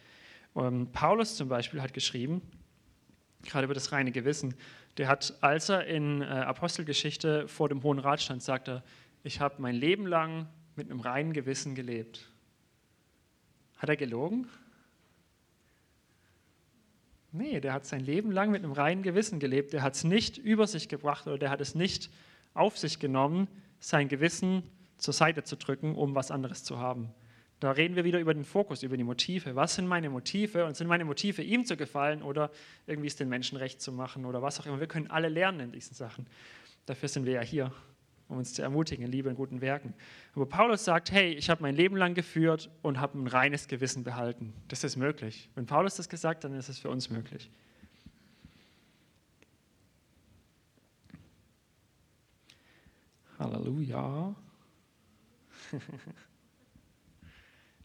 Speaker 1: Und Paulus zum Beispiel hat geschrieben, gerade über das reine Gewissen, der hat, als er in äh, Apostelgeschichte vor dem Hohen Rat stand, sagt er, ich habe mein Leben lang mit einem reinen Gewissen gelebt. Hat er gelogen? Nee, der hat sein Leben lang mit einem reinen Gewissen gelebt. Der hat es nicht über sich gebracht oder der hat es nicht auf sich genommen, sein Gewissen zur Seite zu drücken, um was anderes zu haben. Da reden wir wieder über den Fokus, über die Motive. Was sind meine Motive? Und sind meine Motive, ihm zu gefallen oder irgendwie es den Menschen recht zu machen oder was auch immer? Wir können alle lernen in diesen Sachen. Dafür sind wir ja hier, um uns zu ermutigen in Liebe und guten Werken. Aber Paulus sagt, hey, ich habe mein Leben lang geführt und habe ein reines Gewissen behalten. Das ist möglich. Wenn Paulus das gesagt hat, dann ist es für uns möglich. Halleluja.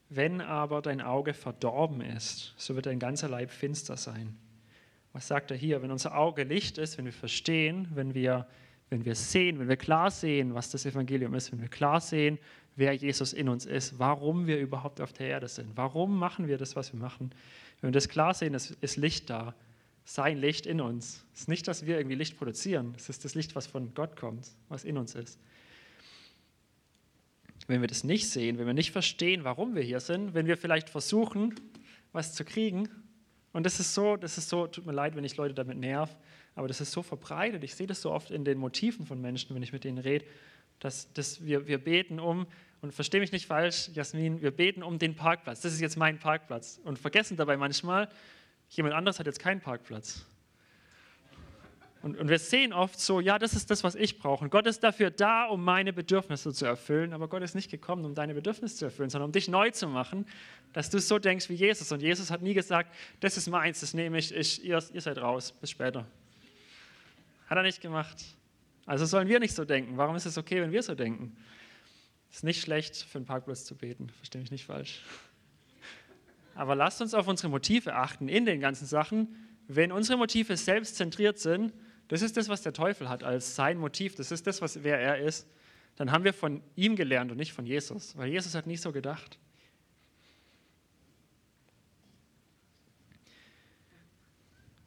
Speaker 1: Wenn aber dein Auge verdorben ist, so wird dein ganzer Leib finster sein. Was sagt er hier? Wenn unser Auge Licht ist, wenn wir verstehen, wenn wir, wenn wir sehen, wenn wir klar sehen, was das Evangelium ist, wenn wir klar sehen, wer Jesus in uns ist, warum wir überhaupt auf der Erde sind, warum machen wir das, was wir machen. Wenn wir das klar sehen, ist, ist Licht da, sein Licht in uns. Es ist nicht, dass wir irgendwie Licht produzieren, es ist das Licht, was von Gott kommt, was in uns ist. Wenn wir das nicht sehen, wenn wir nicht verstehen, warum wir hier sind, wenn wir vielleicht versuchen, was zu kriegen, und das ist so, das ist so, tut mir leid, wenn ich Leute damit nerv, aber das ist so verbreitet. Ich sehe das so oft in den Motiven von Menschen, wenn ich mit denen rede, dass, dass wir, wir beten um, und verstehe mich nicht falsch, Jasmin, wir beten um den Parkplatz. Das ist jetzt mein Parkplatz. Und vergessen dabei manchmal, Jemand anderes hat jetzt keinen Parkplatz. Und, und, wir sehen oft so, ja, das ist das, was ich brauche. Und Gott ist dafür da, um meine Bedürfnisse zu erfüllen. Aber Gott ist nicht gekommen, um deine Bedürfnisse zu erfüllen, sondern um dich neu zu machen, dass du so denkst wie Jesus. Und Jesus hat nie gesagt, das ist meins, das nehme ich, ich ihr, ihr seid raus, bis später. Hat er nicht gemacht. Also sollen wir nicht so denken. Warum ist es okay, wenn wir so denken? Es ist nicht schlecht, für einen Parkplatz zu beten. Verstehe mich nicht falsch. Aber lasst uns auf unsere Motive achten in den ganzen Sachen. Wenn unsere Motive selbstzentriert sind, das ist das, was der Teufel hat als sein Motiv, das ist das, was, wer er ist, dann haben wir von ihm gelernt und nicht von Jesus, weil Jesus hat nicht so gedacht.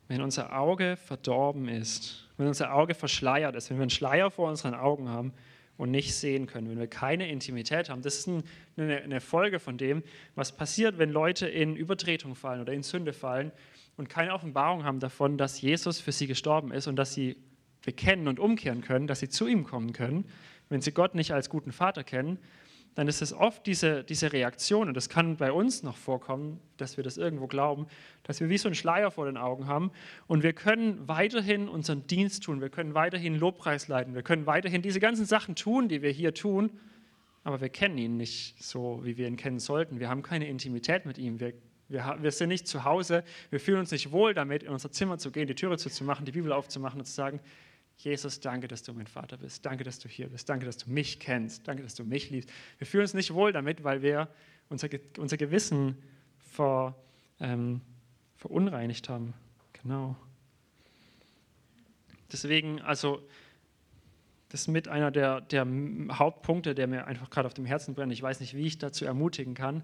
Speaker 1: Wenn unser Auge verdorben ist, wenn unser Auge verschleiert ist, wenn wir einen Schleier vor unseren Augen haben, und nicht sehen können, wenn wir keine Intimität haben. Das ist eine, Folge von dem, was passiert, wenn Leute in Übertretung fallen oder in Sünde fallen und keine Offenbarung haben davon, dass Jesus für sie gestorben ist und dass sie bekennen und umkehren können, dass sie zu ihm kommen können. Wenn sie Gott nicht als guten Vater kennen, dann ist es oft diese, diese Reaktion, und das kann bei uns noch vorkommen, dass wir das irgendwo glauben, dass wir wie so einen Schleier vor den Augen haben. Und wir können weiterhin unseren Dienst tun, wir können weiterhin Lobpreis leiten, wir können weiterhin diese ganzen Sachen tun, die wir hier tun, aber wir kennen ihn nicht so, wie wir ihn kennen sollten. Wir haben keine Intimität mit ihm, wir, wir, wir sind nicht zu Hause, wir fühlen uns nicht wohl damit, in unser Zimmer zu gehen, die Türe zuzumachen, die Bibel aufzumachen und zu sagen, Jesus, danke, dass du mein Vater bist. Danke, dass du hier bist. Danke, dass du mich kennst. Danke, dass du mich liebst. Wir fühlen uns nicht wohl damit, weil wir unser, unser Gewissen ver, ähm, verunreinigt haben. Genau. Deswegen, also Das ist mit einer der, der Hauptpunkte, der mir einfach gerade auf dem Herzen brennt. Ich weiß nicht, wie ich dazu ermutigen kann.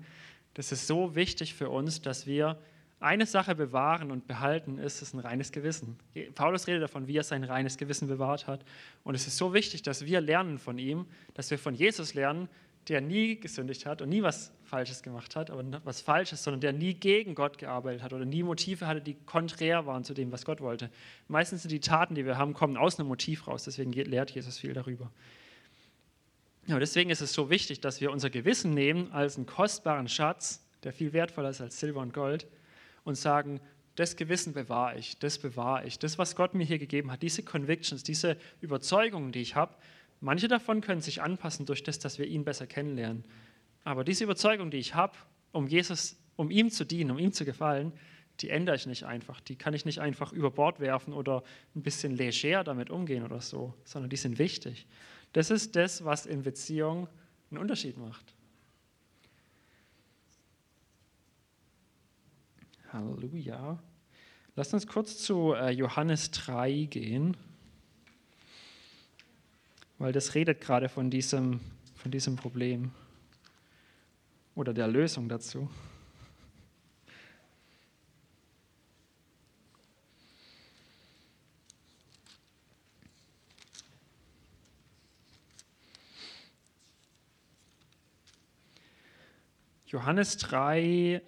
Speaker 1: Das ist so wichtig für uns, dass wir eine Sache bewahren und behalten, ist es ein reines Gewissen. Paulus redet davon, wie er sein reines Gewissen bewahrt hat. Und es ist so wichtig, dass wir lernen von ihm, dass wir von Jesus lernen, der nie gesündigt hat und nie was Falsches gemacht hat, aber was Falsches, sondern der nie gegen Gott gearbeitet hat oder nie Motive hatte, die konträr waren zu dem, was Gott wollte. Meistens sind die Taten, die wir haben, kommen aus einem Motiv raus, deswegen lehrt Jesus viel darüber. Ja, deswegen ist es so wichtig, dass wir unser Gewissen nehmen als einen kostbaren Schatz, der viel wertvoller ist als Silber und Gold, und sagen, das Gewissen bewahre ich, das bewahre ich. Das, was Gott mir hier gegeben hat, diese Convictions, diese Überzeugungen, die ich habe, manche davon können sich anpassen durch das, dass wir ihn besser kennenlernen. Aber diese Überzeugung, die ich habe, um Jesus, um ihm zu dienen, um ihm zu gefallen, die ändere ich nicht einfach. Die kann ich nicht einfach über Bord werfen oder ein bisschen leger damit umgehen oder so, sondern die sind wichtig. Das ist das, was in Beziehung einen Unterschied macht. Halleluja. Lasst uns kurz zu äh, Johannes 3 gehen, weil das redet gerade von diesem, von diesem Problem oder der Lösung dazu. Johannes 3,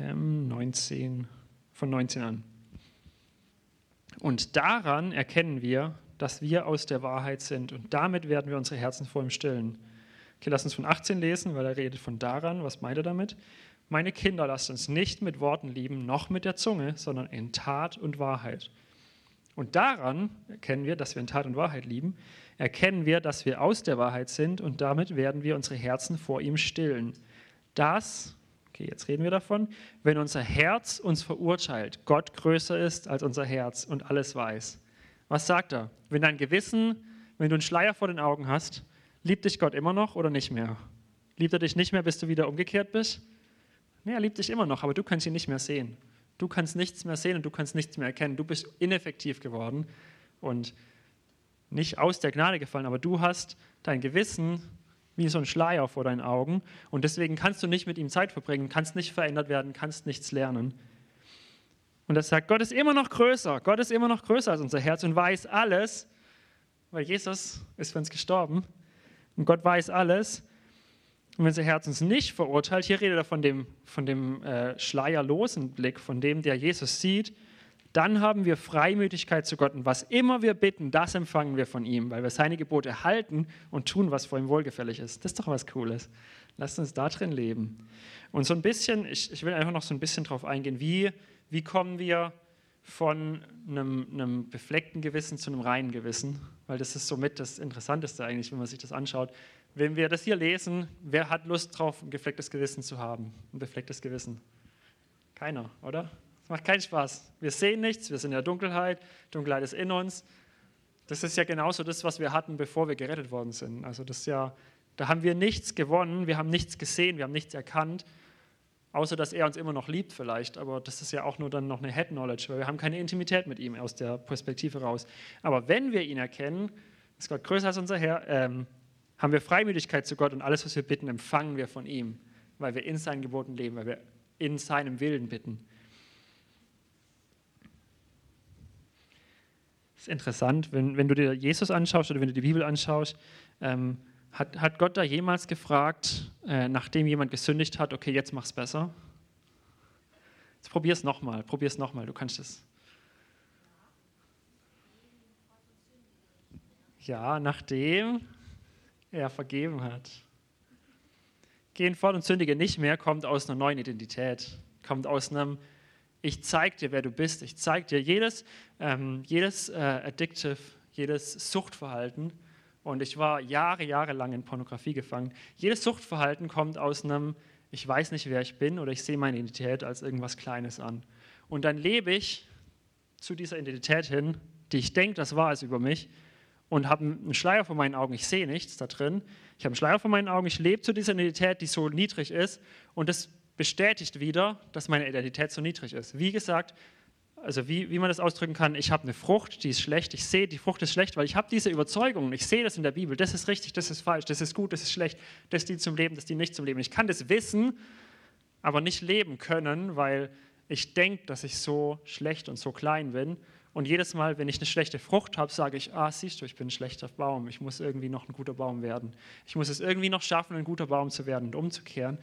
Speaker 1: 19, von 19 an. Und daran erkennen wir, dass wir aus der Wahrheit sind. Und damit werden wir unsere Herzen vor ihm stillen. Okay, lass uns von 18 lesen, weil er redet von daran. Was meint er damit? Meine Kinder, lasst uns nicht mit Worten lieben, noch mit der Zunge, sondern in Tat und Wahrheit. Und daran erkennen wir, dass wir in Tat und Wahrheit lieben, erkennen wir, dass wir aus der Wahrheit sind und damit werden wir unsere Herzen vor ihm stillen. Das Okay, jetzt reden wir davon. Wenn unser Herz uns verurteilt, Gott größer ist als unser Herz und alles weiß. Was sagt er? Wenn dein Gewissen, wenn du einen Schleier vor den Augen hast, liebt dich Gott immer noch oder nicht mehr? Liebt er dich nicht mehr, bis du wieder umgekehrt bist? Nee, er liebt dich immer noch, aber du kannst ihn nicht mehr sehen. Du kannst nichts mehr sehen und du kannst nichts mehr erkennen. Du bist ineffektiv geworden und nicht aus der Gnade gefallen, aber du hast dein Gewissen wie so ein Schleier vor deinen Augen. Und deswegen kannst du nicht mit ihm Zeit verbringen, kannst nicht verändert werden, kannst nichts lernen. Und das sagt, Gott ist immer noch größer. Gott ist immer noch größer als unser Herz und weiß alles, weil Jesus ist für uns gestorben. Und Gott weiß alles. Und wenn unser Herz uns nicht verurteilt, hier redet er von dem, von dem äh, schleierlosen Blick, von dem, der Jesus sieht, dann haben wir Freimütigkeit zu Gott. Und was immer wir bitten, das empfangen wir von ihm, weil wir seine Gebote halten und tun, was vor ihm wohlgefällig ist. Das ist doch was Cooles. Lasst uns da drin leben. Und so ein bisschen, ich, ich will einfach noch so ein bisschen drauf eingehen, wie, wie kommen wir von einem, einem befleckten Gewissen zu einem reinen Gewissen, weil das ist somit das Interessanteste eigentlich, wenn man sich das anschaut. Wenn wir das hier lesen, wer hat Lust drauf, ein geflecktes Gewissen zu haben? Ein beflecktes Gewissen? Keiner, oder? Macht keinen Spaß. Wir sehen nichts, wir sind in der Dunkelheit, Dunkelheit ist in uns. Das ist ja genauso das, was wir hatten, bevor wir gerettet worden sind. Also das ja, da haben wir nichts gewonnen, wir haben nichts gesehen, wir haben nichts erkannt, außer dass er uns immer noch liebt vielleicht. Aber das ist ja auch nur dann noch eine Head Knowledge, weil wir haben keine Intimität mit ihm aus der Perspektive raus. Aber wenn wir ihn erkennen, ist Gott größer als unser Herr, ähm, haben wir Freimütigkeit zu Gott und alles, was wir bitten, empfangen wir von ihm, weil wir in seinen Geboten leben, weil wir in seinem Willen bitten. Ist interessant, wenn, wenn du dir Jesus anschaust oder wenn du die Bibel anschaust, ähm, hat, hat Gott da jemals gefragt, äh, nachdem jemand gesündigt hat, okay, jetzt mach's besser? Jetzt probier es nochmal, probier es nochmal, du kannst es. Ja, nachdem er vergeben hat. Gehen fort und sündige nicht mehr, kommt aus einer neuen Identität, kommt aus einem ich zeige dir, wer du bist. Ich zeige dir jedes, ähm, jedes äh, Addictive, jedes Suchtverhalten. Und ich war Jahre, Jahre lang in Pornografie gefangen. Jedes Suchtverhalten kommt aus einem, ich weiß nicht, wer ich bin oder ich sehe meine Identität als irgendwas Kleines an. Und dann lebe ich zu dieser Identität hin, die ich denke, das war es über mich, und habe einen Schleier vor meinen Augen. Ich sehe nichts da drin. Ich habe einen Schleier vor meinen Augen. Ich lebe zu dieser Identität, die so niedrig ist. Und das bestätigt wieder, dass meine Identität so niedrig ist. Wie gesagt, also wie, wie man das ausdrücken kann, ich habe eine Frucht, die ist schlecht, ich sehe, die Frucht ist schlecht, weil ich habe diese Überzeugung, ich sehe das in der Bibel, das ist richtig, das ist falsch, das ist gut, das ist schlecht, das dient zum Leben, das dient nicht zum Leben. Ich kann das wissen, aber nicht leben können, weil ich denke, dass ich so schlecht und so klein bin. Und jedes Mal, wenn ich eine schlechte Frucht habe, sage ich, ah, siehst du, ich bin ein schlechter Baum, ich muss irgendwie noch ein guter Baum werden. Ich muss es irgendwie noch schaffen, ein guter Baum zu werden und umzukehren.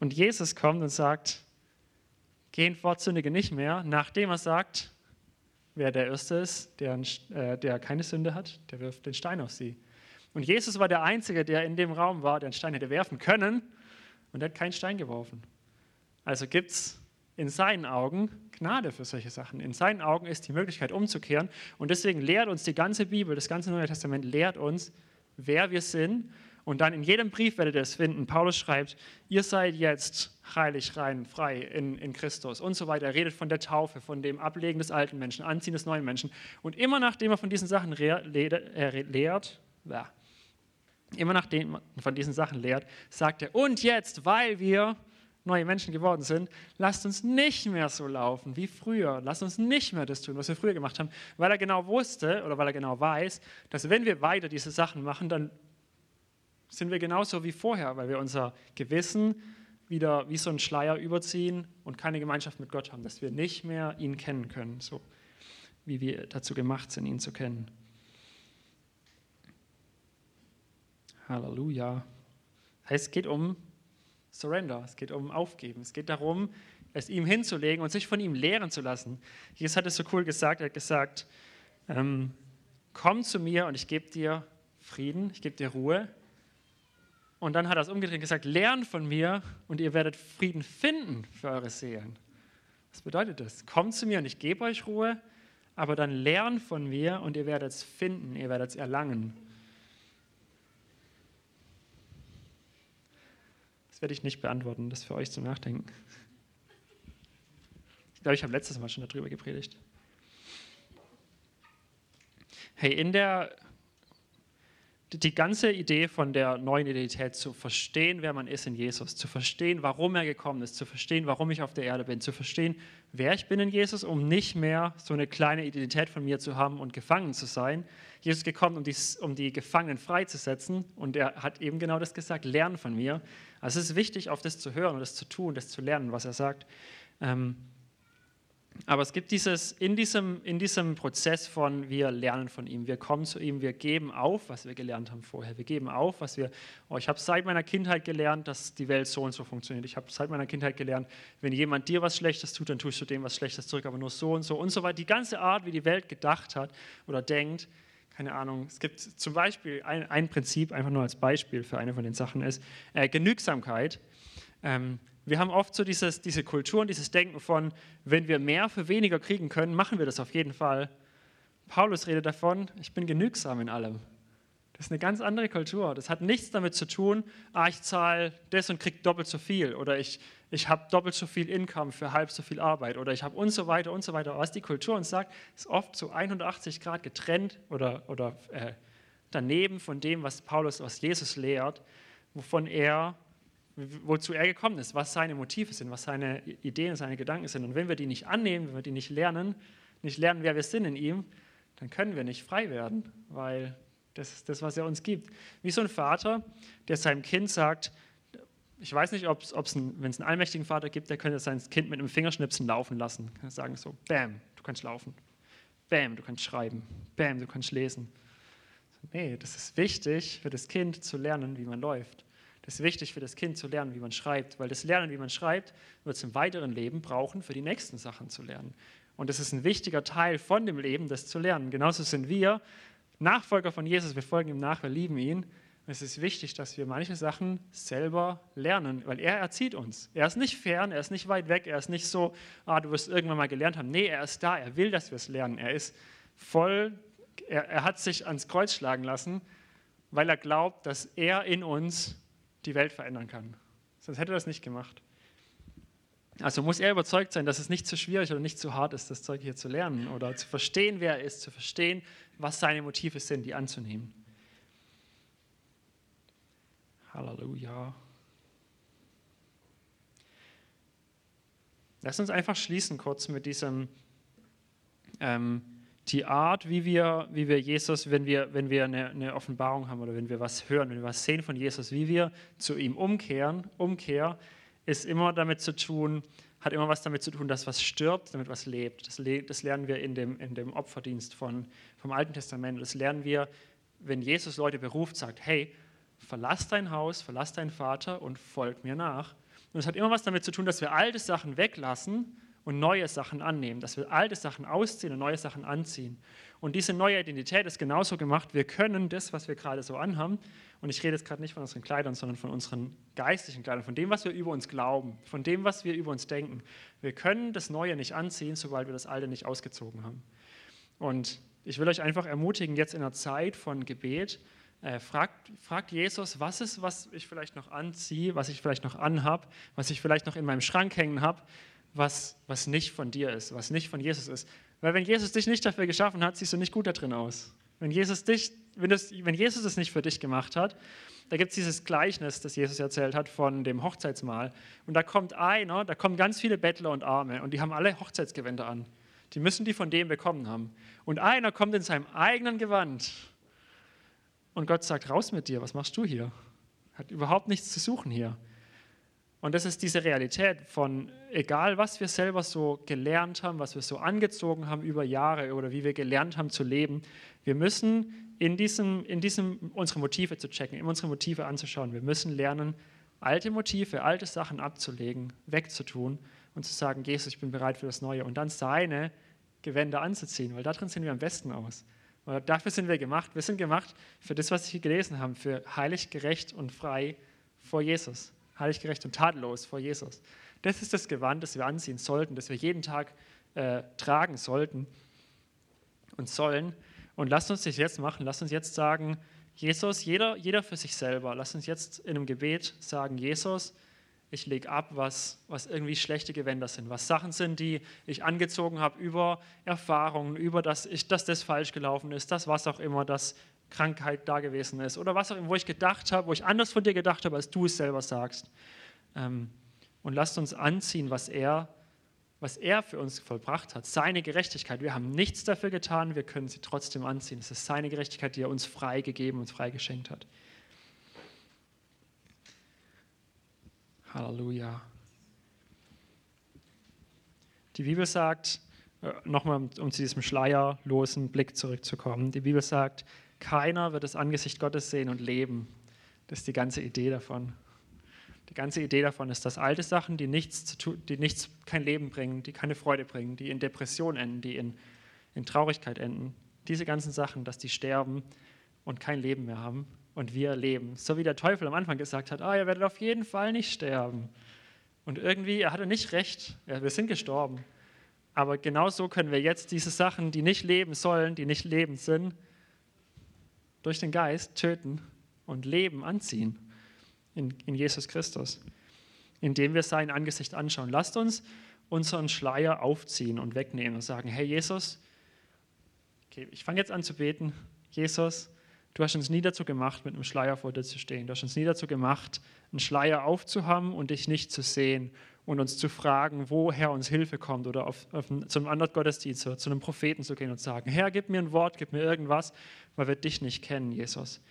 Speaker 1: Und Jesus kommt und sagt, gehen fort, sündige nicht mehr, nachdem er sagt, wer der Erste ist, der, äh, der keine Sünde hat, der wirft den Stein auf sie. Und Jesus war der Einzige, der in dem Raum war, der einen Stein hätte werfen können und er hat keinen Stein geworfen. Also gibt es in seinen Augen Gnade für solche Sachen. In seinen Augen ist die Möglichkeit umzukehren und deswegen lehrt uns die ganze Bibel, das ganze Neue Testament lehrt uns, wer wir sind und dann in jedem Brief werdet ihr es finden. Paulus schreibt, ihr seid jetzt heilig, rein, frei in, in Christus und so weiter. Er redet von der Taufe, von dem Ablegen des alten Menschen, Anziehen des neuen Menschen. Und immer nachdem er von diesen Sachen lehrt, ja, immer nachdem er von diesen Sachen lehrt, sagt er, und jetzt, weil wir neue Menschen geworden sind, lasst uns nicht mehr so laufen wie früher. Lasst uns nicht mehr das tun, was wir früher gemacht haben, weil er genau wusste oder weil er genau weiß, dass wenn wir weiter diese Sachen machen, dann sind wir genauso wie vorher, weil wir unser Gewissen wieder wie so einen Schleier überziehen und keine Gemeinschaft mit Gott haben, dass wir nicht mehr ihn kennen können, so wie wir dazu gemacht sind, ihn zu kennen. Halleluja. Es geht um Surrender, es geht um Aufgeben, es geht darum, es ihm hinzulegen und sich von ihm lehren zu lassen. Jesus hat es so cool gesagt, er hat gesagt, ähm, komm zu mir und ich gebe dir Frieden, ich gebe dir Ruhe. Und dann hat er es umgedreht und gesagt, lernt von mir und ihr werdet Frieden finden für eure Seelen. Was bedeutet das? Kommt zu mir und ich gebe euch Ruhe, aber dann lernt von mir und ihr werdet es finden, ihr werdet es erlangen. Das werde ich nicht beantworten, das ist für euch zum Nachdenken. Ich glaube, ich habe letztes Mal schon darüber gepredigt. Hey, in der die ganze Idee von der neuen Identität zu verstehen, wer man ist in Jesus, zu verstehen, warum er gekommen ist, zu verstehen, warum ich auf der Erde bin, zu verstehen, wer ich bin in Jesus, um nicht mehr so eine kleine Identität von mir zu haben und gefangen zu sein. Jesus ist gekommen, um die, um die Gefangenen freizusetzen und er hat eben genau das gesagt, lernen von mir. Also es ist wichtig, auf das zu hören und das zu tun, das zu lernen, was er sagt. Ähm, aber es gibt dieses, in diesem, in diesem Prozess von, wir lernen von ihm, wir kommen zu ihm, wir geben auf, was wir gelernt haben vorher. Wir geben auf, was wir, oh, ich habe seit meiner Kindheit gelernt, dass die Welt so und so funktioniert. Ich habe seit meiner Kindheit gelernt, wenn jemand dir was Schlechtes tut, dann tust du dem was Schlechtes zurück, aber nur so und so und so weiter. Die ganze Art, wie die Welt gedacht hat oder denkt, keine Ahnung, es gibt zum Beispiel ein, ein Prinzip, einfach nur als Beispiel für eine von den Sachen ist, äh, Genügsamkeit. Ähm, wir haben oft so dieses, diese Kultur und dieses Denken von, wenn wir mehr für weniger kriegen können, machen wir das auf jeden Fall. Paulus redet davon, ich bin genügsam in allem. Das ist eine ganz andere Kultur. Das hat nichts damit zu tun, ah, ich zahle das und kriege doppelt so viel oder ich, ich habe doppelt so viel Income für halb so viel Arbeit oder ich habe und so weiter und so weiter. Was die Kultur uns sagt, ist oft so 180 Grad getrennt oder, oder äh, daneben von dem, was Paulus, was Jesus lehrt, wovon er wozu er gekommen ist, was seine Motive sind, was seine Ideen, seine Gedanken sind. Und wenn wir die nicht annehmen, wenn wir die nicht lernen, nicht lernen, wer wir sind in ihm, dann können wir nicht frei werden, weil das ist das, was er uns gibt. Wie so ein Vater, der seinem Kind sagt, ich weiß nicht, ob es, wenn es einen allmächtigen Vater gibt, der könnte sein Kind mit einem Fingerschnipsen laufen lassen. Kann sagen so, bam, du kannst laufen. Bam, du kannst schreiben. Bam, du kannst lesen. Nee, das ist wichtig für das Kind zu lernen, wie man läuft. Das ist wichtig für das Kind zu lernen, wie man schreibt, weil das Lernen, wie man schreibt, wird es im weiteren Leben brauchen, für die nächsten Sachen zu lernen. Und das ist ein wichtiger Teil von dem Leben, das zu lernen. Genauso sind wir Nachfolger von Jesus, wir folgen ihm nach, wir lieben ihn. Und es ist wichtig, dass wir manche Sachen selber lernen, weil er erzieht uns. Er ist nicht fern, er ist nicht weit weg, er ist nicht so, ah, du wirst irgendwann mal gelernt haben. Nee, er ist da, er will, dass wir es lernen. Er ist voll, er, er hat sich ans Kreuz schlagen lassen, weil er glaubt, dass er in uns die Welt verändern kann. Sonst hätte er das nicht gemacht. Also muss er überzeugt sein, dass es nicht zu schwierig oder nicht zu hart ist, das Zeug hier zu lernen oder zu verstehen, wer er ist, zu verstehen, was seine Motive sind, die anzunehmen. Halleluja. Lass uns einfach schließen kurz mit diesem ähm, die Art, wie wir, wie wir Jesus, wenn wir, wenn wir eine, eine, Offenbarung haben oder wenn wir was hören, wenn wir was sehen von Jesus, wie wir zu ihm umkehren, Umkehr ist immer damit zu tun, hat immer was damit zu tun, dass was stirbt, damit was lebt. Das, das lernen wir in dem, in dem Opferdienst von, vom Alten Testament. Das lernen wir, wenn Jesus Leute beruft, sagt, hey, verlass dein Haus, verlass deinen Vater und folg mir nach. Und es hat immer was damit zu tun, dass wir alte Sachen weglassen und neue Sachen annehmen, dass wir alte Sachen ausziehen und neue Sachen anziehen. Und diese neue Identität ist genauso gemacht. Wir können das, was wir gerade so anhaben, und ich rede jetzt gerade nicht von unseren Kleidern, sondern von unseren geistlichen Kleidern, von dem, was wir über uns glauben, von dem, was wir über uns denken. Wir können das Neue nicht anziehen, sobald wir das Alte nicht ausgezogen haben. Und ich will euch einfach ermutigen, jetzt in der Zeit von Gebet, äh, fragt, fragt, Jesus, was ist, was ich vielleicht noch anziehe, was ich vielleicht noch anhab, was ich vielleicht noch in meinem Schrank hängen habe, was, was nicht von dir ist, was nicht von Jesus ist. Weil wenn Jesus dich nicht dafür geschaffen hat, siehst du nicht gut da drin aus. Wenn Jesus, dich, wenn, das, wenn Jesus es nicht für dich gemacht hat, da gibt es dieses Gleichnis, das Jesus erzählt hat von dem Hochzeitsmahl. Und da kommt einer, da kommen ganz viele Bettler und Arme und die haben alle Hochzeitsgewänder an. Die müssen die von dem bekommen haben. Und einer kommt in seinem eigenen Gewand und Gott sagt, raus mit dir, was machst du hier? Hat überhaupt nichts zu suchen hier. Und das ist diese Realität von, egal was wir selber so gelernt haben, was wir so angezogen haben über Jahre oder wie wir gelernt haben zu leben, wir müssen in diesem, in diesem unsere Motive zu checken, unsere Motive anzuschauen. Wir müssen lernen, alte Motive, alte Sachen abzulegen, wegzutun und zu sagen, Jesus, ich bin bereit für das Neue. Und dann seine Gewänder anzuziehen, weil darin sehen wir am besten aus. Weil dafür sind wir gemacht. Wir sind gemacht für das, was wir gelesen haben, für heilig, gerecht und frei vor Jesus heilig, gerecht und tadellos vor Jesus. Das ist das Gewand, das wir anziehen sollten, das wir jeden Tag äh, tragen sollten und sollen. Und lasst uns das jetzt machen. Lasst uns jetzt sagen, Jesus, jeder, jeder für sich selber. Lasst uns jetzt in einem Gebet sagen, Jesus, ich lege ab, was, was irgendwie schlechte Gewänder sind, was Sachen sind, die ich angezogen habe über Erfahrungen, über das, ich, dass das falsch gelaufen ist, das was auch immer, dass Krankheit da gewesen ist oder was auch immer, wo ich gedacht habe, wo ich anders von dir gedacht habe, als du es selber sagst. Ähm, und lasst uns anziehen, was er, was er für uns vollbracht hat, seine Gerechtigkeit. Wir haben nichts dafür getan, wir können sie trotzdem anziehen. Es ist seine Gerechtigkeit, die er uns frei gegeben, uns frei geschenkt hat. Halleluja. Die Bibel sagt, äh, nochmal um zu diesem schleierlosen Blick zurückzukommen, die Bibel sagt, keiner wird das Angesicht Gottes sehen und leben. Das ist die ganze Idee davon. Die ganze Idee davon ist, dass alte Sachen, die nichts, zu tun, die nichts kein Leben bringen, die keine Freude bringen, die in Depression enden, die in, in Traurigkeit enden, diese ganzen Sachen, dass die sterben und kein Leben mehr haben und wir leben. So wie der Teufel am Anfang gesagt hat, ah, ihr werdet auf jeden Fall nicht sterben. Und irgendwie, er hatte nicht recht, ja, wir sind gestorben. Aber genauso können wir jetzt diese Sachen, die nicht leben sollen, die nicht lebend sind, durch den Geist töten und Leben anziehen in, in Jesus Christus, indem wir sein Angesicht anschauen. Lasst uns unseren Schleier aufziehen und wegnehmen und sagen, hey Jesus, okay, ich fange jetzt an zu beten. Jesus, du hast uns nie dazu gemacht, mit einem Schleier vor dir zu stehen. Du hast uns nie dazu gemacht, einen Schleier aufzuhaben und dich nicht zu sehen und uns zu fragen, woher uns Hilfe kommt oder auf, auf, zu einem anderen Gottesdienst zu einem Propheten zu gehen und zu sagen, Herr, gib mir ein Wort, gib mir irgendwas, weil wir dich nicht kennen, Jesus.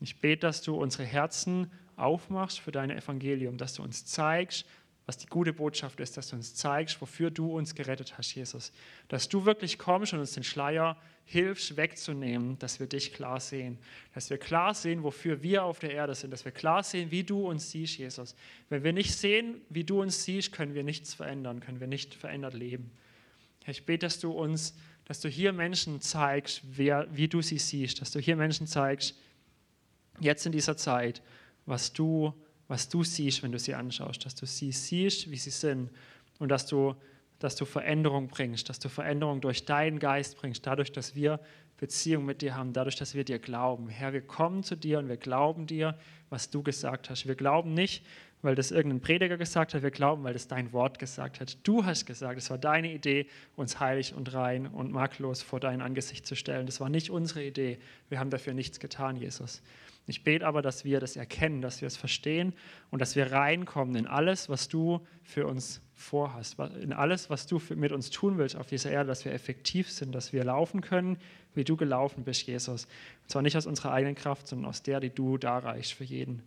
Speaker 1: Ich bete, dass du unsere Herzen aufmachst für dein Evangelium, dass du uns zeigst, was die gute Botschaft ist, dass du uns zeigst, wofür du uns gerettet hast, Jesus. Dass du wirklich kommst und uns den Schleier hilfst wegzunehmen, dass wir dich klar sehen. Dass wir klar sehen, wofür wir auf der Erde sind. Dass wir klar sehen, wie du uns siehst, Jesus. Wenn wir nicht sehen, wie du uns siehst, können wir nichts verändern, können wir nicht verändert leben. Ich bete, dass du uns, dass du hier Menschen zeigst, wer, wie du sie siehst. Dass du hier Menschen zeigst, jetzt in dieser Zeit, was du was du siehst, wenn du sie anschaust, dass du sie siehst, wie sie sind und dass du, dass du Veränderung bringst, dass du Veränderung durch deinen Geist bringst, dadurch, dass wir Beziehung mit dir haben, dadurch, dass wir dir glauben. Herr, wir kommen zu dir und wir glauben dir, was du gesagt hast. Wir glauben nicht, weil das irgendein Prediger gesagt hat, wir glauben, weil das dein Wort gesagt hat. Du hast gesagt, es war deine Idee, uns heilig und rein und makellos vor dein Angesicht zu stellen. Das war nicht unsere Idee. Wir haben dafür nichts getan, Jesus. Ich bete aber, dass wir das erkennen, dass wir es verstehen und dass wir reinkommen in alles, was du für uns vorhast, in alles, was du mit uns tun willst auf dieser Erde, dass wir effektiv sind, dass wir laufen können, wie du gelaufen bist, Jesus. Und zwar nicht aus unserer eigenen Kraft, sondern aus der, die du darreichst für jeden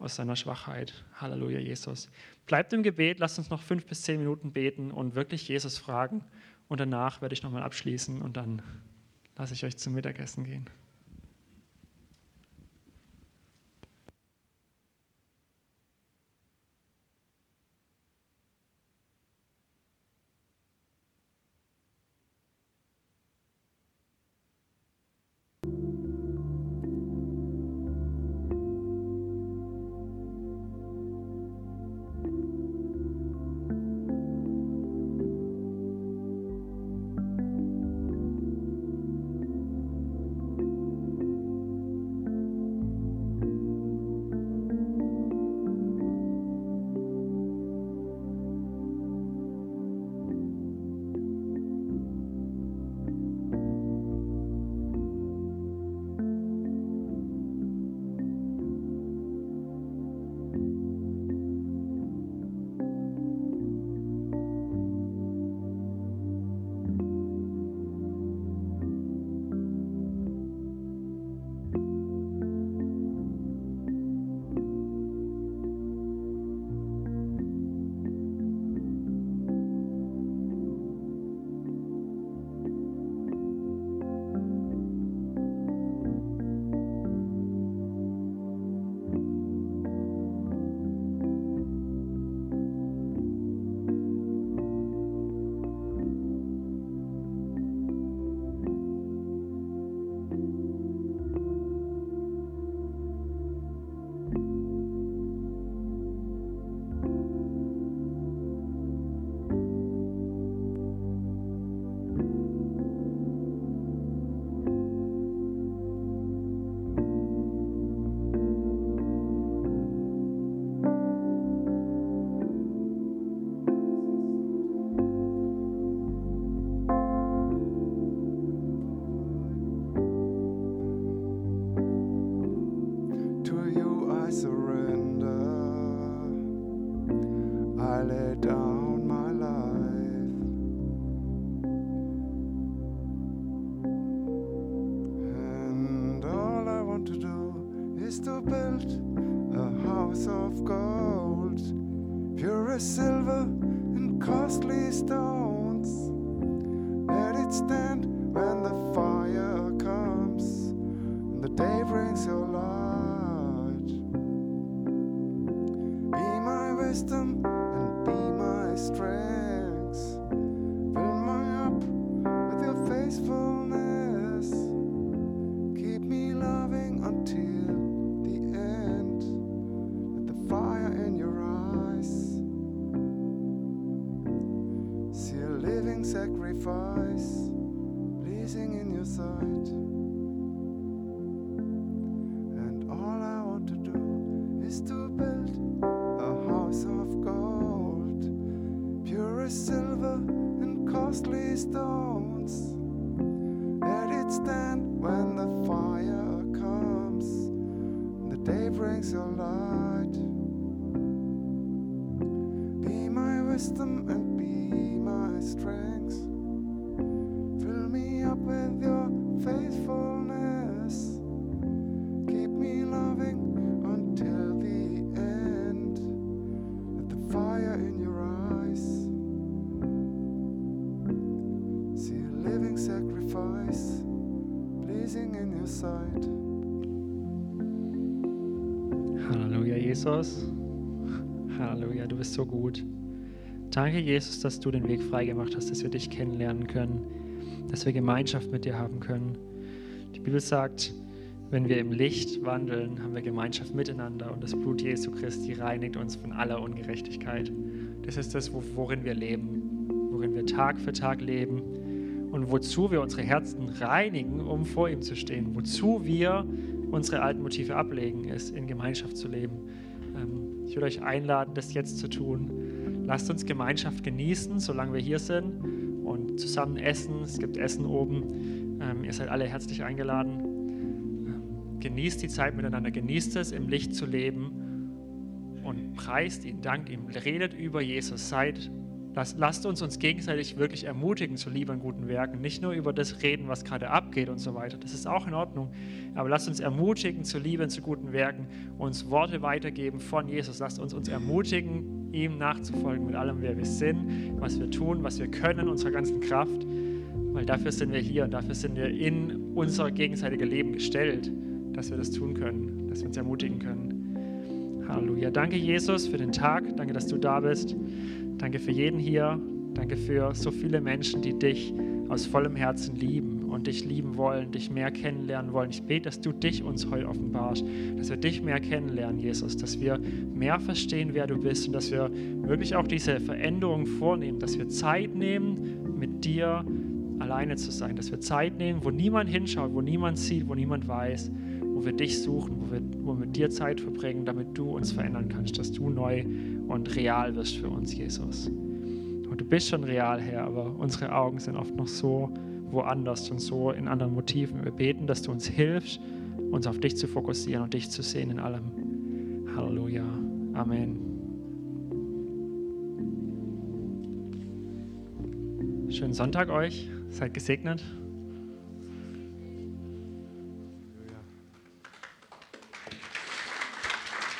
Speaker 1: aus seiner Schwachheit. Halleluja, Jesus. Bleibt im Gebet, lasst uns noch fünf bis zehn Minuten beten und wirklich Jesus fragen. Und danach werde ich nochmal abschließen und dann lasse ich euch zum Mittagessen gehen. and be my strength. Jesus. Halleluja, du bist so gut. Danke, Jesus, dass du den Weg freigemacht hast, dass wir dich kennenlernen können, dass wir Gemeinschaft mit dir haben können. Die Bibel sagt, wenn wir im Licht wandeln, haben wir Gemeinschaft miteinander und das Blut Jesu Christi reinigt uns von aller Ungerechtigkeit. Das ist das, worin wir leben, worin wir Tag für Tag leben und wozu wir unsere Herzen reinigen, um vor ihm zu stehen, wozu wir unsere alten Motive ablegen, ist in Gemeinschaft zu leben. Ich will euch einladen, das jetzt zu tun. Lasst uns Gemeinschaft genießen, solange wir hier sind und zusammen essen. Es gibt Essen oben. Ähm, ihr seid alle herzlich eingeladen. Ähm, genießt die Zeit miteinander, genießt es, im Licht zu leben und preist ihn, dankt ihm, redet über Jesus, seid Lasst, lasst uns uns gegenseitig wirklich ermutigen zu lieben guten Werken. Nicht nur über das reden, was gerade abgeht und so weiter. Das ist auch in Ordnung. Aber lasst uns ermutigen zu lieben zu guten Werken, uns Worte weitergeben von Jesus. Lasst uns uns ermutigen, ihm nachzufolgen mit allem, wer wir sind, was wir tun, was wir können, unserer ganzen Kraft. Weil dafür sind wir hier und dafür sind wir in unser gegenseitiges Leben gestellt, dass wir das tun können, dass wir uns ermutigen können. Halleluja. Danke, Jesus, für den Tag. Danke, dass du da bist. Danke für jeden hier. Danke für so viele Menschen, die dich aus vollem Herzen lieben und dich lieben wollen, dich mehr kennenlernen wollen. Ich bete, dass du dich uns heute offenbarst, dass wir dich mehr kennenlernen, Jesus, dass wir mehr verstehen, wer du bist und dass wir wirklich auch diese Veränderung vornehmen, dass wir Zeit nehmen, mit dir alleine zu sein, dass wir Zeit nehmen, wo niemand hinschaut, wo niemand sieht, wo niemand weiß, wo wir dich suchen, wo wir, wo wir mit dir Zeit verbringen, damit du uns verändern kannst, dass du neu und real wirst für uns, Jesus. Und du bist schon real, Herr, aber unsere Augen sind oft noch so woanders und so in anderen Motiven. Wir beten, dass du uns hilfst, uns auf dich zu fokussieren und dich zu sehen in allem. Halleluja. Amen. Schönen Sonntag euch. Seid gesegnet.